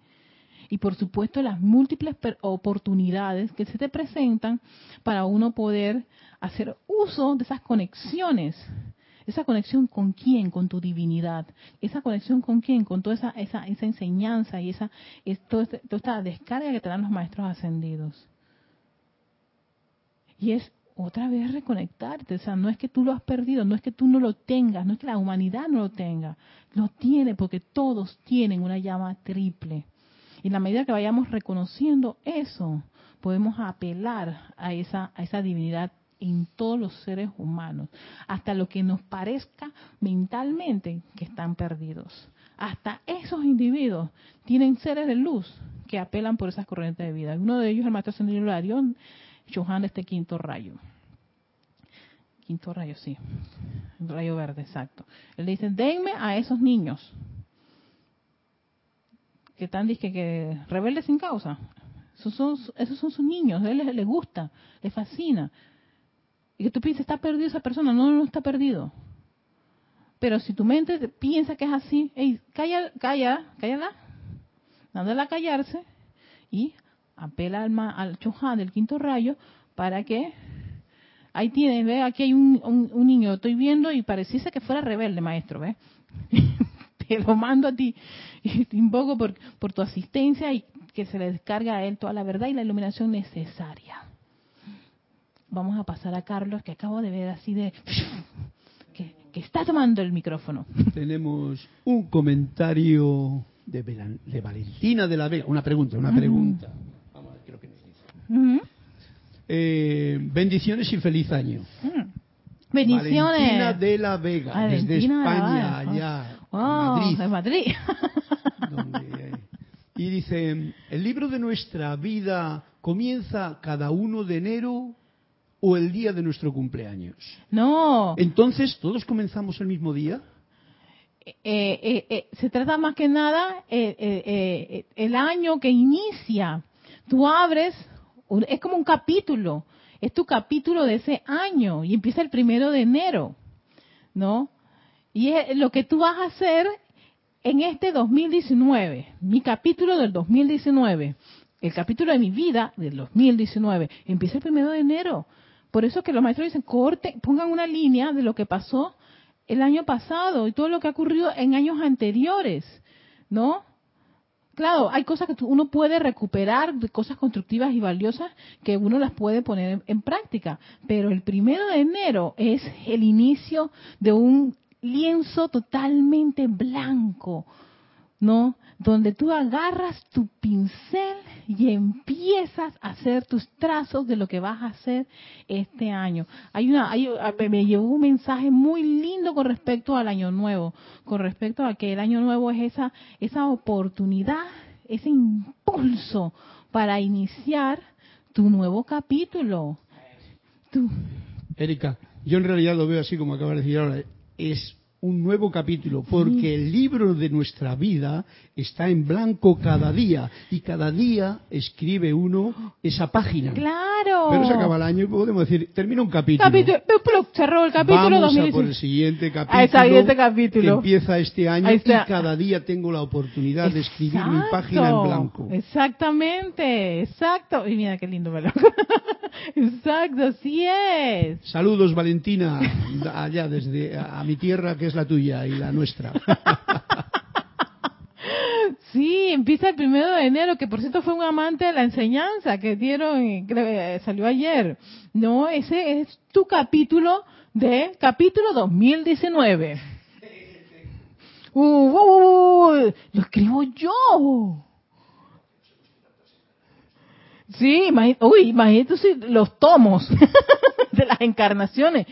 Y por supuesto las múltiples oportunidades que se te presentan para uno poder hacer uso de esas conexiones. Esa conexión con quién, con tu divinidad. Esa conexión con quién, con toda esa, esa, esa enseñanza y esa, toda esta descarga que te dan los maestros ascendidos. Y es otra vez reconectarte. O sea, no es que tú lo has perdido, no es que tú no lo tengas, no es que la humanidad no lo tenga. Lo tiene porque todos tienen una llama triple. Y en la medida que vayamos reconociendo eso, podemos apelar a esa, a esa divinidad en todos los seres humanos, hasta lo que nos parezca mentalmente que están perdidos. Hasta esos individuos tienen seres de luz que apelan por esas corrientes de vida. Uno de ellos, el maestro ascendido Arión, Johan este quinto rayo. Quinto rayo, sí. rayo verde, exacto. Él dice, denme a esos niños que están que, que rebeldes sin causa. Esos son, esos son sus niños, a él les, gusta, les fascina. Y que tú pienses, está perdido esa persona. No, no está perdido. Pero si tu mente piensa que es así, hey, calla, calla, cállala, dándole a callarse y apela al, al Chohan del quinto rayo para que ahí tienes, ve, aquí hay un, un, niño, estoy viendo y pareciese que fuera rebelde, maestro, ve. (laughs) te lo mando a ti (laughs) y te invoco por, por tu asistencia y que se le descarga a él toda la verdad y la iluminación necesaria. Vamos a pasar a Carlos, que acabo de ver así de... (laughs) que, que está tomando el micrófono. Tenemos un comentario de, de Valentina de la Vega, una pregunta, una pregunta. Eh, bendiciones y feliz año. Mm. Bendiciones. Valentina de la Vega, desde España, allá. Oh, de Madrid. (laughs) y dice, ¿el libro de nuestra vida comienza cada uno de enero o el día de nuestro cumpleaños? No. Entonces, ¿todos comenzamos el mismo día? Eh, eh, eh se trata más que nada el año que inicia. Tú abres es como un capítulo. es tu capítulo de ese año y empieza el primero de enero, ¿no? Y es lo que tú vas a hacer en este 2019, mi capítulo del 2019, el capítulo de mi vida del 2019, empieza el primero de enero. Por eso que los maestros dicen, corte, pongan una línea de lo que pasó el año pasado y todo lo que ha ocurrido en años anteriores, ¿no? Claro, hay cosas que uno puede recuperar, cosas constructivas y valiosas que uno las puede poner en práctica, pero el primero de enero es el inicio de un lienzo totalmente blanco, ¿no? Donde tú agarras tu pincel y empiezas a hacer tus trazos de lo que vas a hacer este año. Hay una, hay, me llevó un mensaje muy lindo con respecto al año nuevo, con respecto a que el año nuevo es esa, esa oportunidad, ese impulso para iniciar tu nuevo capítulo. Erika, yo en realidad lo veo así como acabas de decir ahora. Es un nuevo capítulo, porque el libro de nuestra vida está en blanco cada día y cada día escribe uno esa página. Claro. Pero se acaba el año y podemos decir, termina un capítulo. capítulo cerró el capítulo Vamos a por el siguiente capítulo, siguiente capítulo. Que empieza este año y cada día tengo la oportunidad de escribir mi página en blanco. Exactamente, exacto. Y mira qué lindo, ¿verdad? (laughs) exacto, así es. Saludos, Valentina, (laughs) allá desde a mi tierra que es la tuya y la nuestra. (laughs) Sí, empieza el primero de enero, que por cierto fue un amante de la enseñanza que dieron, salió ayer. No, ese es tu capítulo de capítulo 2019. Uh, uh, uh, lo escribo yo. Sí, uy, imagínate los tomos (laughs) de las encarnaciones.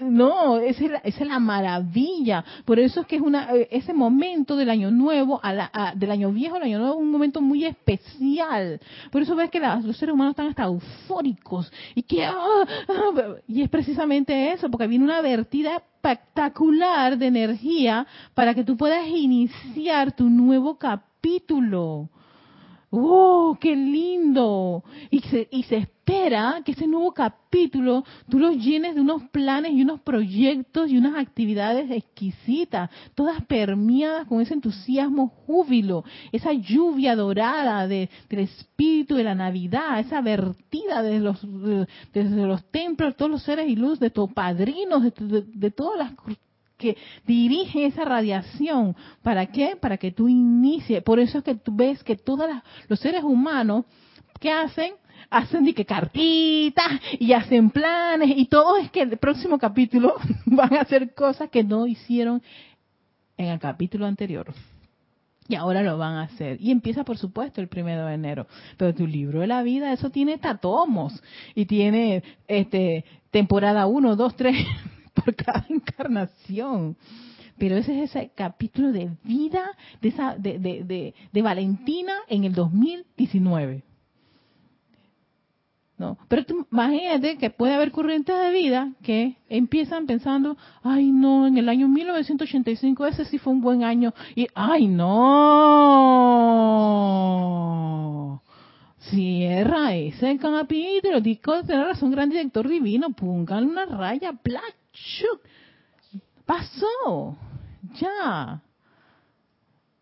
No, esa es, la, es la maravilla. Por eso es que es una eh, ese momento del año nuevo, a la, del año viejo al año nuevo, es un momento muy especial. Por eso ves que los seres humanos están hasta eufóricos y que ah, ah, y es precisamente eso, porque viene una vertida espectacular de energía para que tú puedas iniciar tu nuevo capítulo. ¡Oh, qué lindo! Y se, y se espera que ese nuevo capítulo tú lo llenes de unos planes y unos proyectos y unas actividades exquisitas, todas permeadas con ese entusiasmo júbilo, esa lluvia dorada de, del espíritu de la Navidad, esa vertida de desde los templos, de todos los seres y luz, de tus padrinos, de, de todas las que dirige esa radiación. ¿Para qué? Para que tú inicies. Por eso es que tú ves que todos los seres humanos, ¿qué hacen? Hacen de que cartitas y hacen planes y todo es que el próximo capítulo (laughs) van a hacer cosas que no hicieron en el capítulo anterior. Y ahora lo van a hacer. Y empieza, por supuesto, el primero de enero. Pero tu libro de la vida, eso tiene tatomos. Y tiene este temporada 1, 2, 3, (laughs) por cada encarnación. Pero ese es ese capítulo de vida de, esa, de, de, de, Valentina en el 2019. ¿No? Pero tú, imagínate que puede haber corrientes de vida que empiezan pensando, ay no, en el año 1985 ese sí fue un buen año, y ay no, cierra ese capítulo, digo, tener razón, gran director divino, póngale una raya, Pasó. Ya.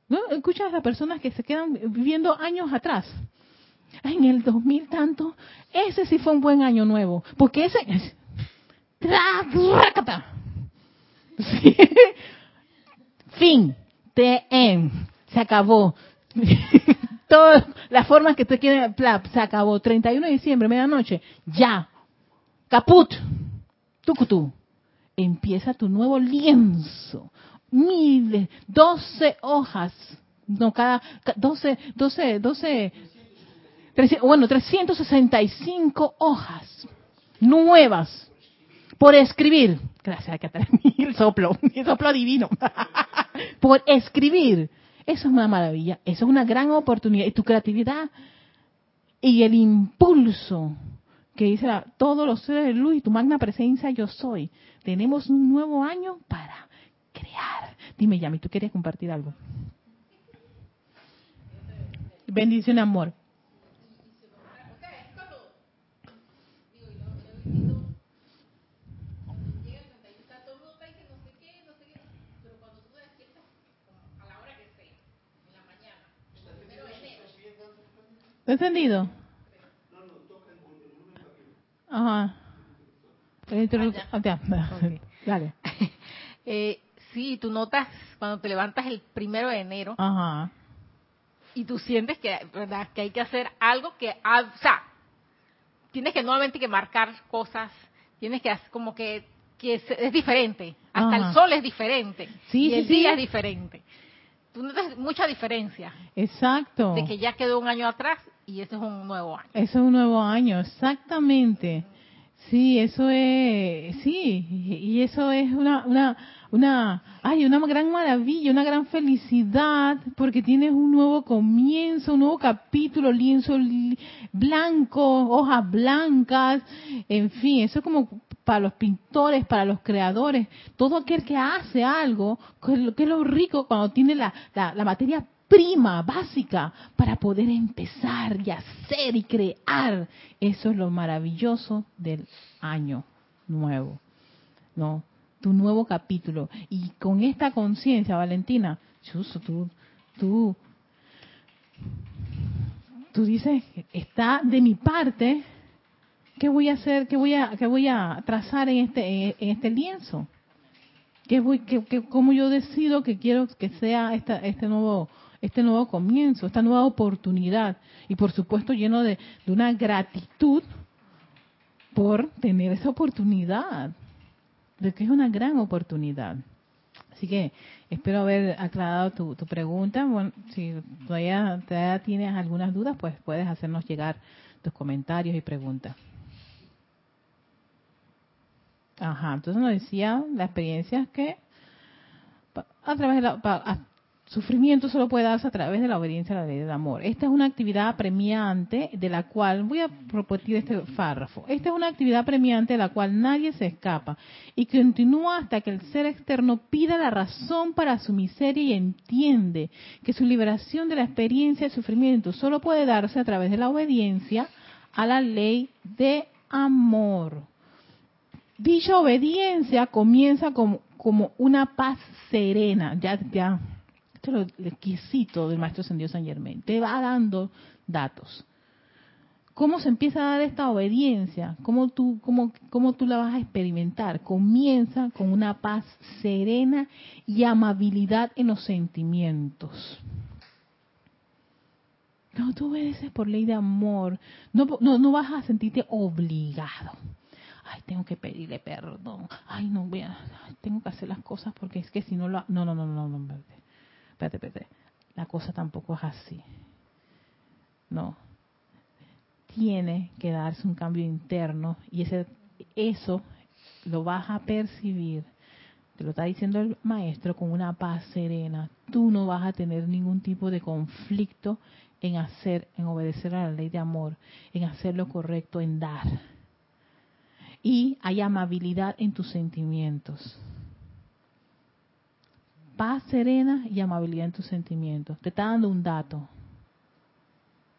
¿No? Escuchas a las personas que se quedan viviendo años atrás. En el 2000 tanto, ese sí fue un buen año nuevo. Porque ese... Sí. (laughs) Fin. TM. Se acabó. (laughs) Todas las formas que tú quieres, se acabó. 31 de diciembre, medianoche. Ya. Caput. Tucutú empieza tu nuevo lienzo. Mide 12 hojas, no cada 12, 12, 12, bueno, 365 hojas nuevas por escribir. Gracias, (laughs) el soplo, el soplo divino. (laughs) por escribir. Eso es una maravilla, eso es una gran oportunidad. Y tu creatividad y el impulso que dice todos los seres de luz y tu magna presencia yo soy. Tenemos un nuevo año para crear. Dime, Yami, ¿tú querías compartir algo? Bendición, amor. ¿Entendido? Ajá. Ah, ya. Ok. (laughs) Dale. (laughs) Eh, sí, tú notas cuando te levantas el primero de enero Ajá. y tú sientes que, ¿verdad? que hay que hacer algo que, ha- o sea, tienes que nuevamente que marcar cosas, tienes que hacer como que, que es, es diferente, hasta Ajá. el sol es diferente Sí, y sí, el sí. día es diferente. Tú notas mucha diferencia Exacto. de que ya quedó un año atrás y este es un nuevo año. Eso es un nuevo año, exactamente. Sí, eso es, sí, y eso es una, una, una, ay, una gran maravilla, una gran felicidad, porque tienes un nuevo comienzo, un nuevo capítulo, lienzo li- blanco, hojas blancas, en fin, eso es como para los pintores, para los creadores, todo aquel que hace algo, que es lo, que es lo rico cuando tiene la, la, la materia prima, básica, para poder empezar y hacer y crear. Eso es lo maravilloso del año nuevo, ¿no? Tu nuevo capítulo. Y con esta conciencia, Valentina, tú, tú, tú dices, está de mi parte, ¿qué voy a hacer? ¿Qué voy a, qué voy a trazar en este, en este lienzo? ¿Qué voy, qué, qué- cómo yo decido que quiero que sea esta, este nuevo este nuevo comienzo, esta nueva oportunidad y por supuesto lleno de, de una gratitud por tener esa oportunidad, de que es una gran oportunidad. Así que espero haber aclarado tu, tu pregunta. Bueno, si todavía, todavía tienes algunas dudas, pues puedes hacernos llegar tus comentarios y preguntas. Ajá, entonces nos decía la experiencia que a través de la, sufrimiento solo puede darse a través de la obediencia a la ley del amor. Esta es una actividad premiante de la cual, voy a repetir este párrafo, esta es una actividad premiante de la cual nadie se escapa y continúa hasta que el ser externo pida la razón para su miseria y entiende que su liberación de la experiencia de sufrimiento solo puede darse a través de la obediencia a la ley de amor. Dicha obediencia comienza como, como una paz serena. Ya, ya, esto es lo exquisito del Maestro Ascendido San Germain. Te va dando datos. ¿Cómo se empieza a dar esta obediencia? ¿Cómo tú, cómo, cómo tú la vas a experimentar? Comienza con una paz serena y amabilidad en los sentimientos. No, tú obedeces por ley de amor. No, no, no vas a sentirte obligado ay, tengo que pedirle perdón, ay, no voy a, tengo que hacer las cosas porque es que si no lo, no, no, no, no, no, espérate, espérate, espérate, la cosa tampoco es así, no, tiene que darse un cambio interno y ese, eso lo vas a percibir, te lo está diciendo el maestro con una paz serena, tú no vas a tener ningún tipo de conflicto en hacer, en obedecer a la ley de amor, en hacer lo correcto, en dar. Y hay amabilidad en tus sentimientos. Paz serena y amabilidad en tus sentimientos. Te está dando un dato.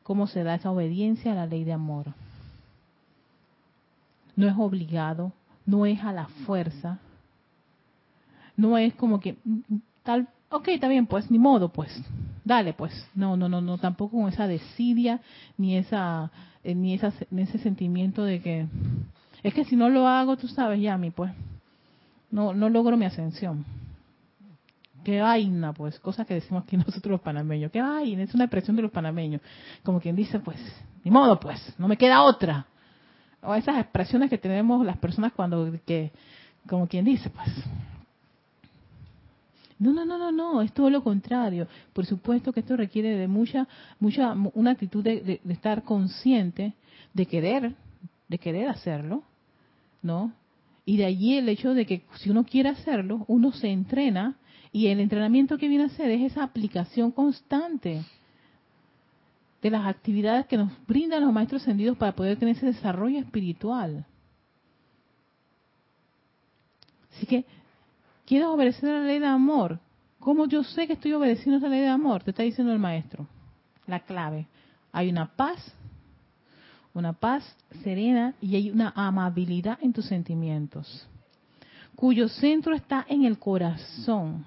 ¿Cómo se da esa obediencia a la ley de amor? No es obligado, no es a la fuerza, no es como que tal, ok, está bien, pues ni modo, pues, dale, pues. No, no, no, no, tampoco con esa desidia ni esa, eh, ni esa, ese sentimiento de que es que si no lo hago, tú sabes, Yami, pues, no, no logro mi ascensión. Qué vaina, pues, cosas que decimos aquí (laughs) nosotros los panameños. Qué vaina, es una expresión de los panameños. Como quien dice, pues, ni modo, pues, no me queda otra. O esas expresiones que tenemos las personas cuando, que, como quien dice, pues. No, no, no, no, no, es todo lo contrario. Por supuesto que esto requiere de mucha, mucha, una actitud de, de, de estar consciente, de querer, de querer hacerlo, ¿no? Y de allí el hecho de que si uno quiere hacerlo, uno se entrena y el entrenamiento que viene a hacer es esa aplicación constante de las actividades que nos brindan los maestros ascendidos para poder tener ese desarrollo espiritual. Así que, ¿quieres obedecer a la ley de amor? ¿Cómo yo sé que estoy obedeciendo a esa ley de amor? Te está diciendo el maestro. La clave. Hay una paz una paz serena y hay una amabilidad en tus sentimientos, cuyo centro está en el corazón.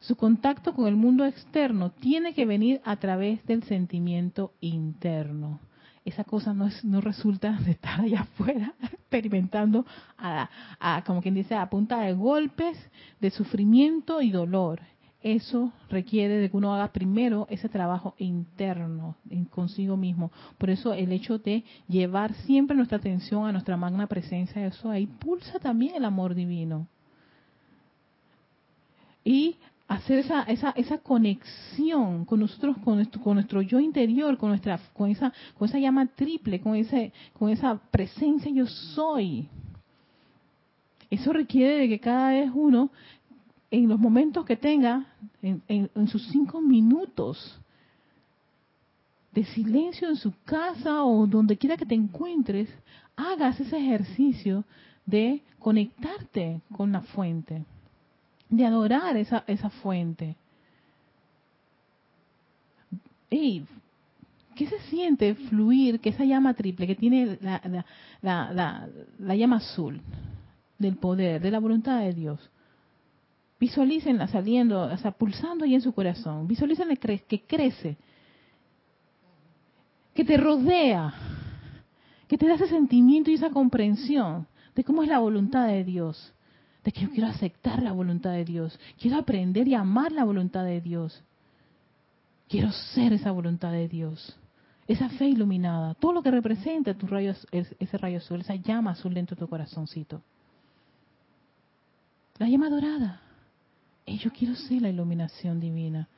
Su contacto con el mundo externo tiene que venir a través del sentimiento interno. Esa cosa no, es, no resulta de estar allá afuera (laughs) experimentando, a, como quien dice, a punta de golpes, de sufrimiento y dolor. Eso requiere de que uno haga primero ese trabajo interno consigo mismo. Por eso el hecho de llevar siempre nuestra atención a nuestra magna presencia, eso ahí pulsa también el amor divino. Y hacer esa, esa, esa conexión con nosotros, con nuestro, yo interior, con nuestra, con esa, con esa llama triple, con ese, con esa presencia yo soy. Eso requiere de que cada vez uno, en los momentos que tenga, en, en sus cinco minutos de silencio en su casa o donde quiera que te encuentres, hagas ese ejercicio de conectarte con la fuente de adorar esa, esa fuente. ¿qué se siente fluir, que esa llama triple, que tiene la, la, la, llama azul del poder, de la voluntad de Dios? Visualícenla saliendo, o sea, pulsando ahí en su corazón. Visualícenla que crece, que te rodea, que te da ese sentimiento y esa comprensión de cómo es la voluntad de Dios de que yo quiero aceptar la voluntad de Dios, quiero aprender y amar la voluntad de Dios, quiero ser esa voluntad de Dios, esa fe iluminada, todo lo que representa tu rayo, ese rayo azul, esa llama azul dentro de tu corazoncito. La llama dorada. Y yo quiero ser la iluminación divina.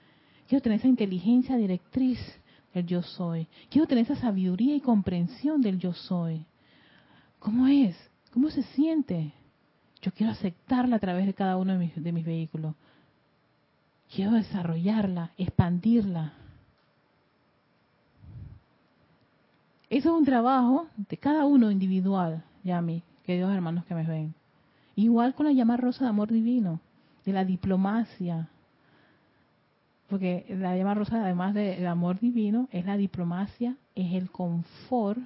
Quiero tener esa inteligencia directriz del yo soy. Quiero tener esa sabiduría y comprensión del yo soy. ¿Cómo es? ¿Cómo se siente? Yo quiero aceptarla a través de cada uno de mis, de mis vehículos. Quiero desarrollarla, expandirla. Eso es un trabajo de cada uno individual, Yami, queridos hermanos que me ven. Igual con la llama rosa de amor divino, de la diplomacia. Porque la llama rosa, además del amor divino, es la diplomacia, es el confort.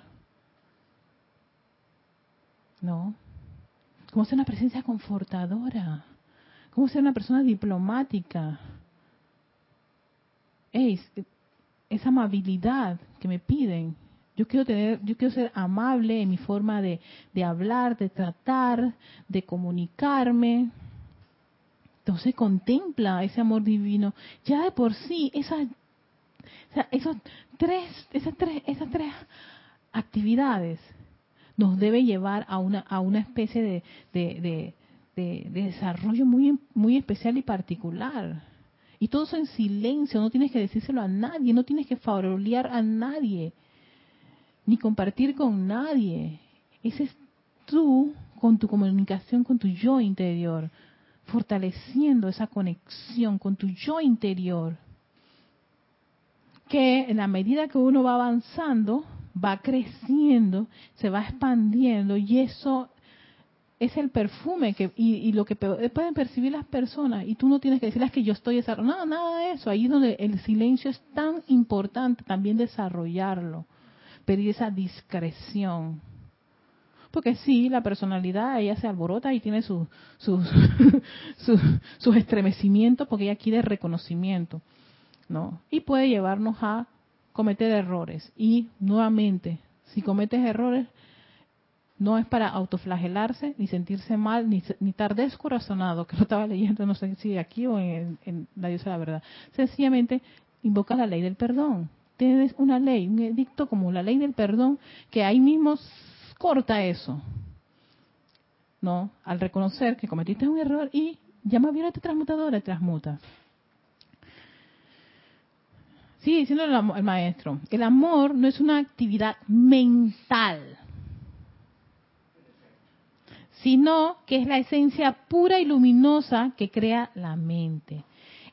¿No? Cómo ser una presencia confortadora, cómo ser una persona diplomática. esa amabilidad que me piden. Yo quiero tener, yo quiero ser amable en mi forma de, hablar, de tratar, de comunicarme. Entonces contempla ese amor divino. Ya de por sí, esas, esos tres, esas tres, esas tres actividades nos debe llevar a una, a una especie de, desarrollo muy, muy especial y particular. Y todo eso en silencio, no tienes que decírselo a nadie, no tienes que favorear a nadie, ni compartir con nadie. Ese es tú con tu comunicación con tu yo interior, fortaleciendo esa conexión con tu yo interior. Que en la medida que uno va avanzando, va creciendo, se va expandiendo y eso es el perfume que y, lo que pueden percibir las personas y tú no tienes que decirles que yo estoy desarrollando, no, nada de eso, ahí es donde el silencio es tan importante también desarrollarlo, pedir esa discreción. Porque sí, la personalidad, ella se alborota y tiene sus, (laughs) sus, sus estremecimientos porque ella quiere reconocimiento, ¿no? Y puede llevarnos a cometer errores. Y nuevamente, si cometes errores, no es para autoflagelarse, ni sentirse mal, ni, estar descorazonado, que lo estaba leyendo, no sé si aquí o en, la diosa de la verdad. Sencillamente, invoca la ley del perdón. Tienes una ley, un edicto como la ley del perdón, que ahí mismo corta eso. ¿No? Al reconocer que cometiste un error y llama bien a tu transmutadora, transmuta. Sigue diciendo el, maestro, el amor no es una actividad mental, sino que es la esencia pura y luminosa que crea la mente.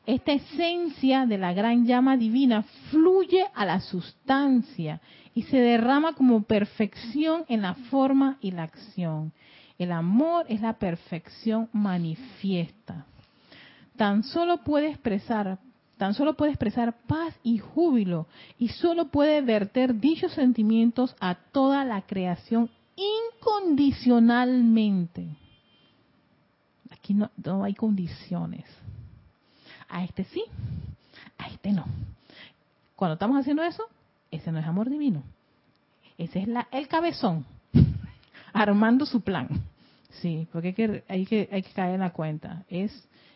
Esta esencia de la gran llama divina fluye a la sustancia y se derrama como perfección en la forma y la acción. El amor es la perfección manifiesta. Tan solo puede expresar tan solo puede expresar paz y júbilo y solo puede verter dichos sentimientos a toda la creación incondicionalmente. Aquí no, hay condiciones. a este sí, a este no. Cuando estamos haciendo eso, ese no es amor divino. Ese es la, el cabezón, (laughs) armando su plan. Sí, porque hay que, que, hay que caer en la cuenta. Es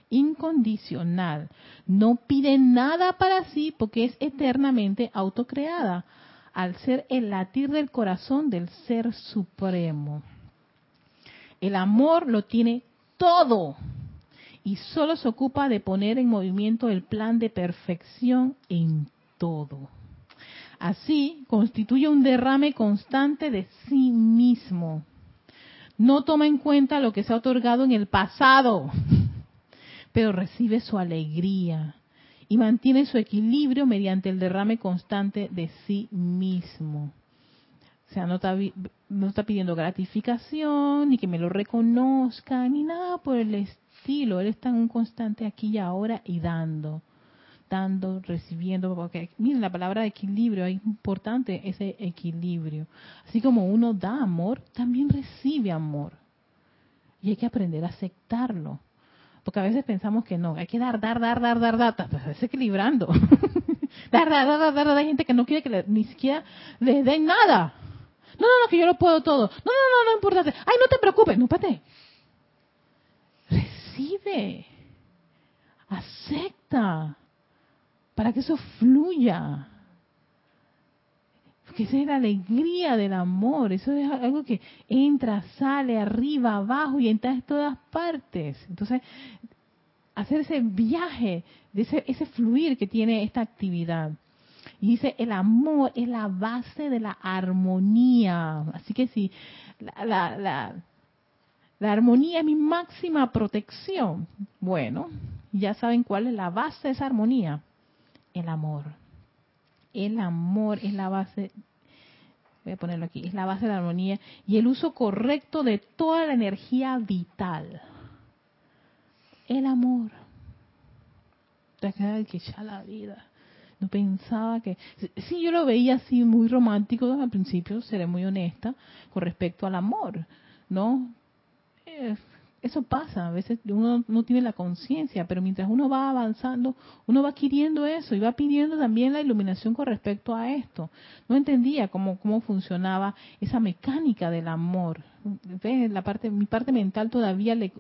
incondicional. No pide nada para sí porque es eternamente autocreada al ser el latir del corazón del Ser Supremo. El amor lo tiene todo y solo se ocupa de poner en movimiento el plan de perfección en todo. Así constituye un derrame constante de sí mismo. No toma en cuenta lo que se ha otorgado en el pasado, pero recibe su alegría y mantiene su equilibrio mediante el derrame constante de sí mismo. O sea, no está, no está pidiendo gratificación, ni que me lo reconozca, ni nada por el estilo. Él está en un constante aquí y ahora y dando, dando, recibiendo. Porque, miren, la palabra equilibrio, es importante ese equilibrio. Así como uno da amor, también recibe amor. Y hay que aprender a aceptarlo. Porque a veces pensamos que no, hay que dar, dar, dar, dar, dar, dar, dar es equilibrando. (laughs) dar, dar, dar, dar, dar, hay gente que no quiere que ni siquiera les den nada. No, no, no, que yo lo puedo todo. No, no, no, no importa. Ay, no te preocupes, no, pate. Recibe. Acepta. Para que eso fluya. Porque esa es la alegría del amor. Eso es algo que entra, sale, arriba, abajo y entra en todas partes. Entonces, hacer ese viaje, ese, ese fluir que tiene esta actividad. Y dice, el amor es la base de la armonía. Así que si la, la, la, armonía es mi máxima protección, bueno, ya saben cuál es la base de esa armonía. El amor. El amor es la base, voy a ponerlo aquí, es la base de la armonía y el uso correcto de toda la energía vital. El amor. Te queda que ya la vida no pensaba que... Sí, yo lo veía así muy romántico al principio, seré muy honesta, con respecto al amor, ¿no? Eh, eso pasa, a veces uno no tiene la conciencia, pero mientras uno va avanzando, uno va adquiriendo eso y va pidiendo también la iluminación con respecto a esto. No entendía cómo, cómo funcionaba esa mecánica del amor. La parte, mi parte mental todavía le,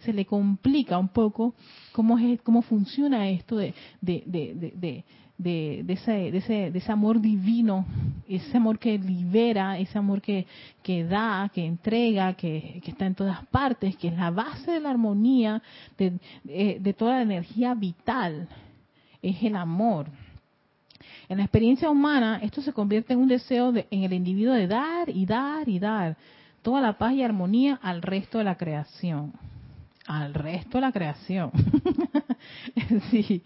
se le complica un poco cómo, es, cómo funciona esto de, de, de de, ese, de, ese, de ese amor divino, ese amor que libera, ese amor que, que da, que entrega, que, está en todas partes, que es la base de la armonía, de, de, toda la energía vital, es el amor. En la experiencia humana, esto se convierte en un deseo de, en el individuo de dar y dar y dar toda la paz y armonía al resto de la creación. Al resto de la creación. (laughs) sí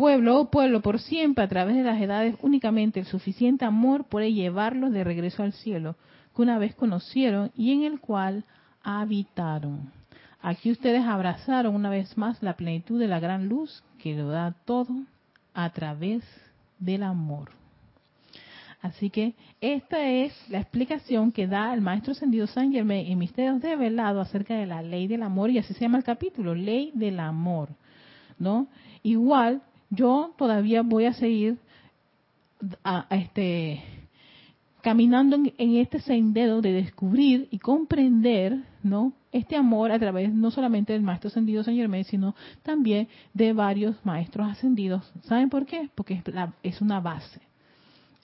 pueblo, oh pueblo, por siempre, a través de las edades, únicamente el suficiente amor puede llevarlos de regreso al cielo, que una vez conocieron y en el cual habitaron. Aquí ustedes abrazaron una vez más la plenitud de la gran luz que lo da todo a través del amor. Así que esta es la explicación que da el maestro ascendido San Germain en Misterios de Velado acerca de la ley del amor y así se llama el capítulo, ley del amor, ¿no? Igual yo todavía voy a seguir a, este caminando en, este sendero de descubrir y comprender, ¿no? Este amor a través no solamente del maestro ascendido San Germán, sino también de varios maestros ascendidos. ¿Saben por qué? Porque es, es una base.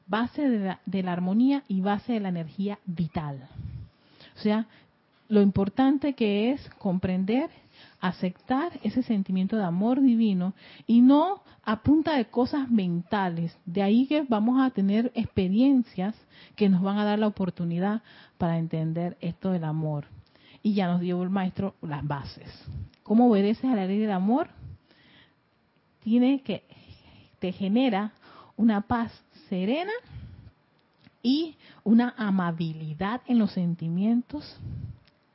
Base de la, de la armonía y base de la energía vital. O sea, lo importante que es comprender aceptar ese sentimiento de amor divino y no a punta de cosas mentales. De ahí que vamos a tener experiencias que nos van a dar la oportunidad para entender esto del amor. Y ya nos dio el maestro las bases. ¿Cómo obedeces a la ley del amor? Tiene que, te genera una paz serena y una amabilidad en los sentimientos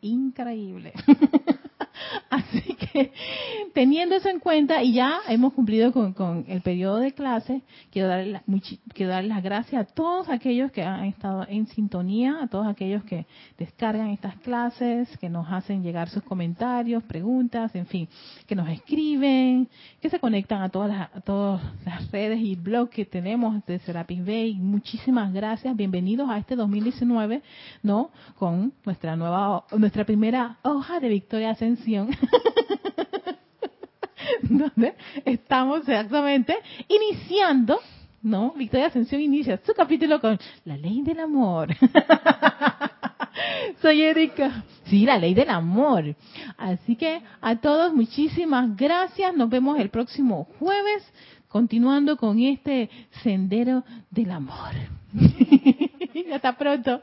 increíble. (laughs) (laughs) Así (laughs) teniendo eso en cuenta y ya hemos cumplido con, el periodo de clase, quiero darle, quiero darle las gracias a todos aquellos que han estado en sintonía, a todos aquellos que descargan estas clases, que nos hacen llegar sus comentarios, preguntas, en fin, que nos escriben, que se conectan a todas las, a todas las redes y blogs que tenemos de Serapis Bay. Muchísimas gracias, bienvenidos a este 2019, ¿no? Con nuestra nueva, nuestra primera hoja de Victoria Ascensión. (laughs) (laughs) donde estamos exactamente iniciando, ¿no? Victoria Ascensión inicia su capítulo con la ley del amor. (laughs) Soy Erika. Sí, la ley del amor. Así que a todos muchísimas gracias. Nos vemos el próximo jueves continuando con este sendero del amor. (laughs) Hasta pronto.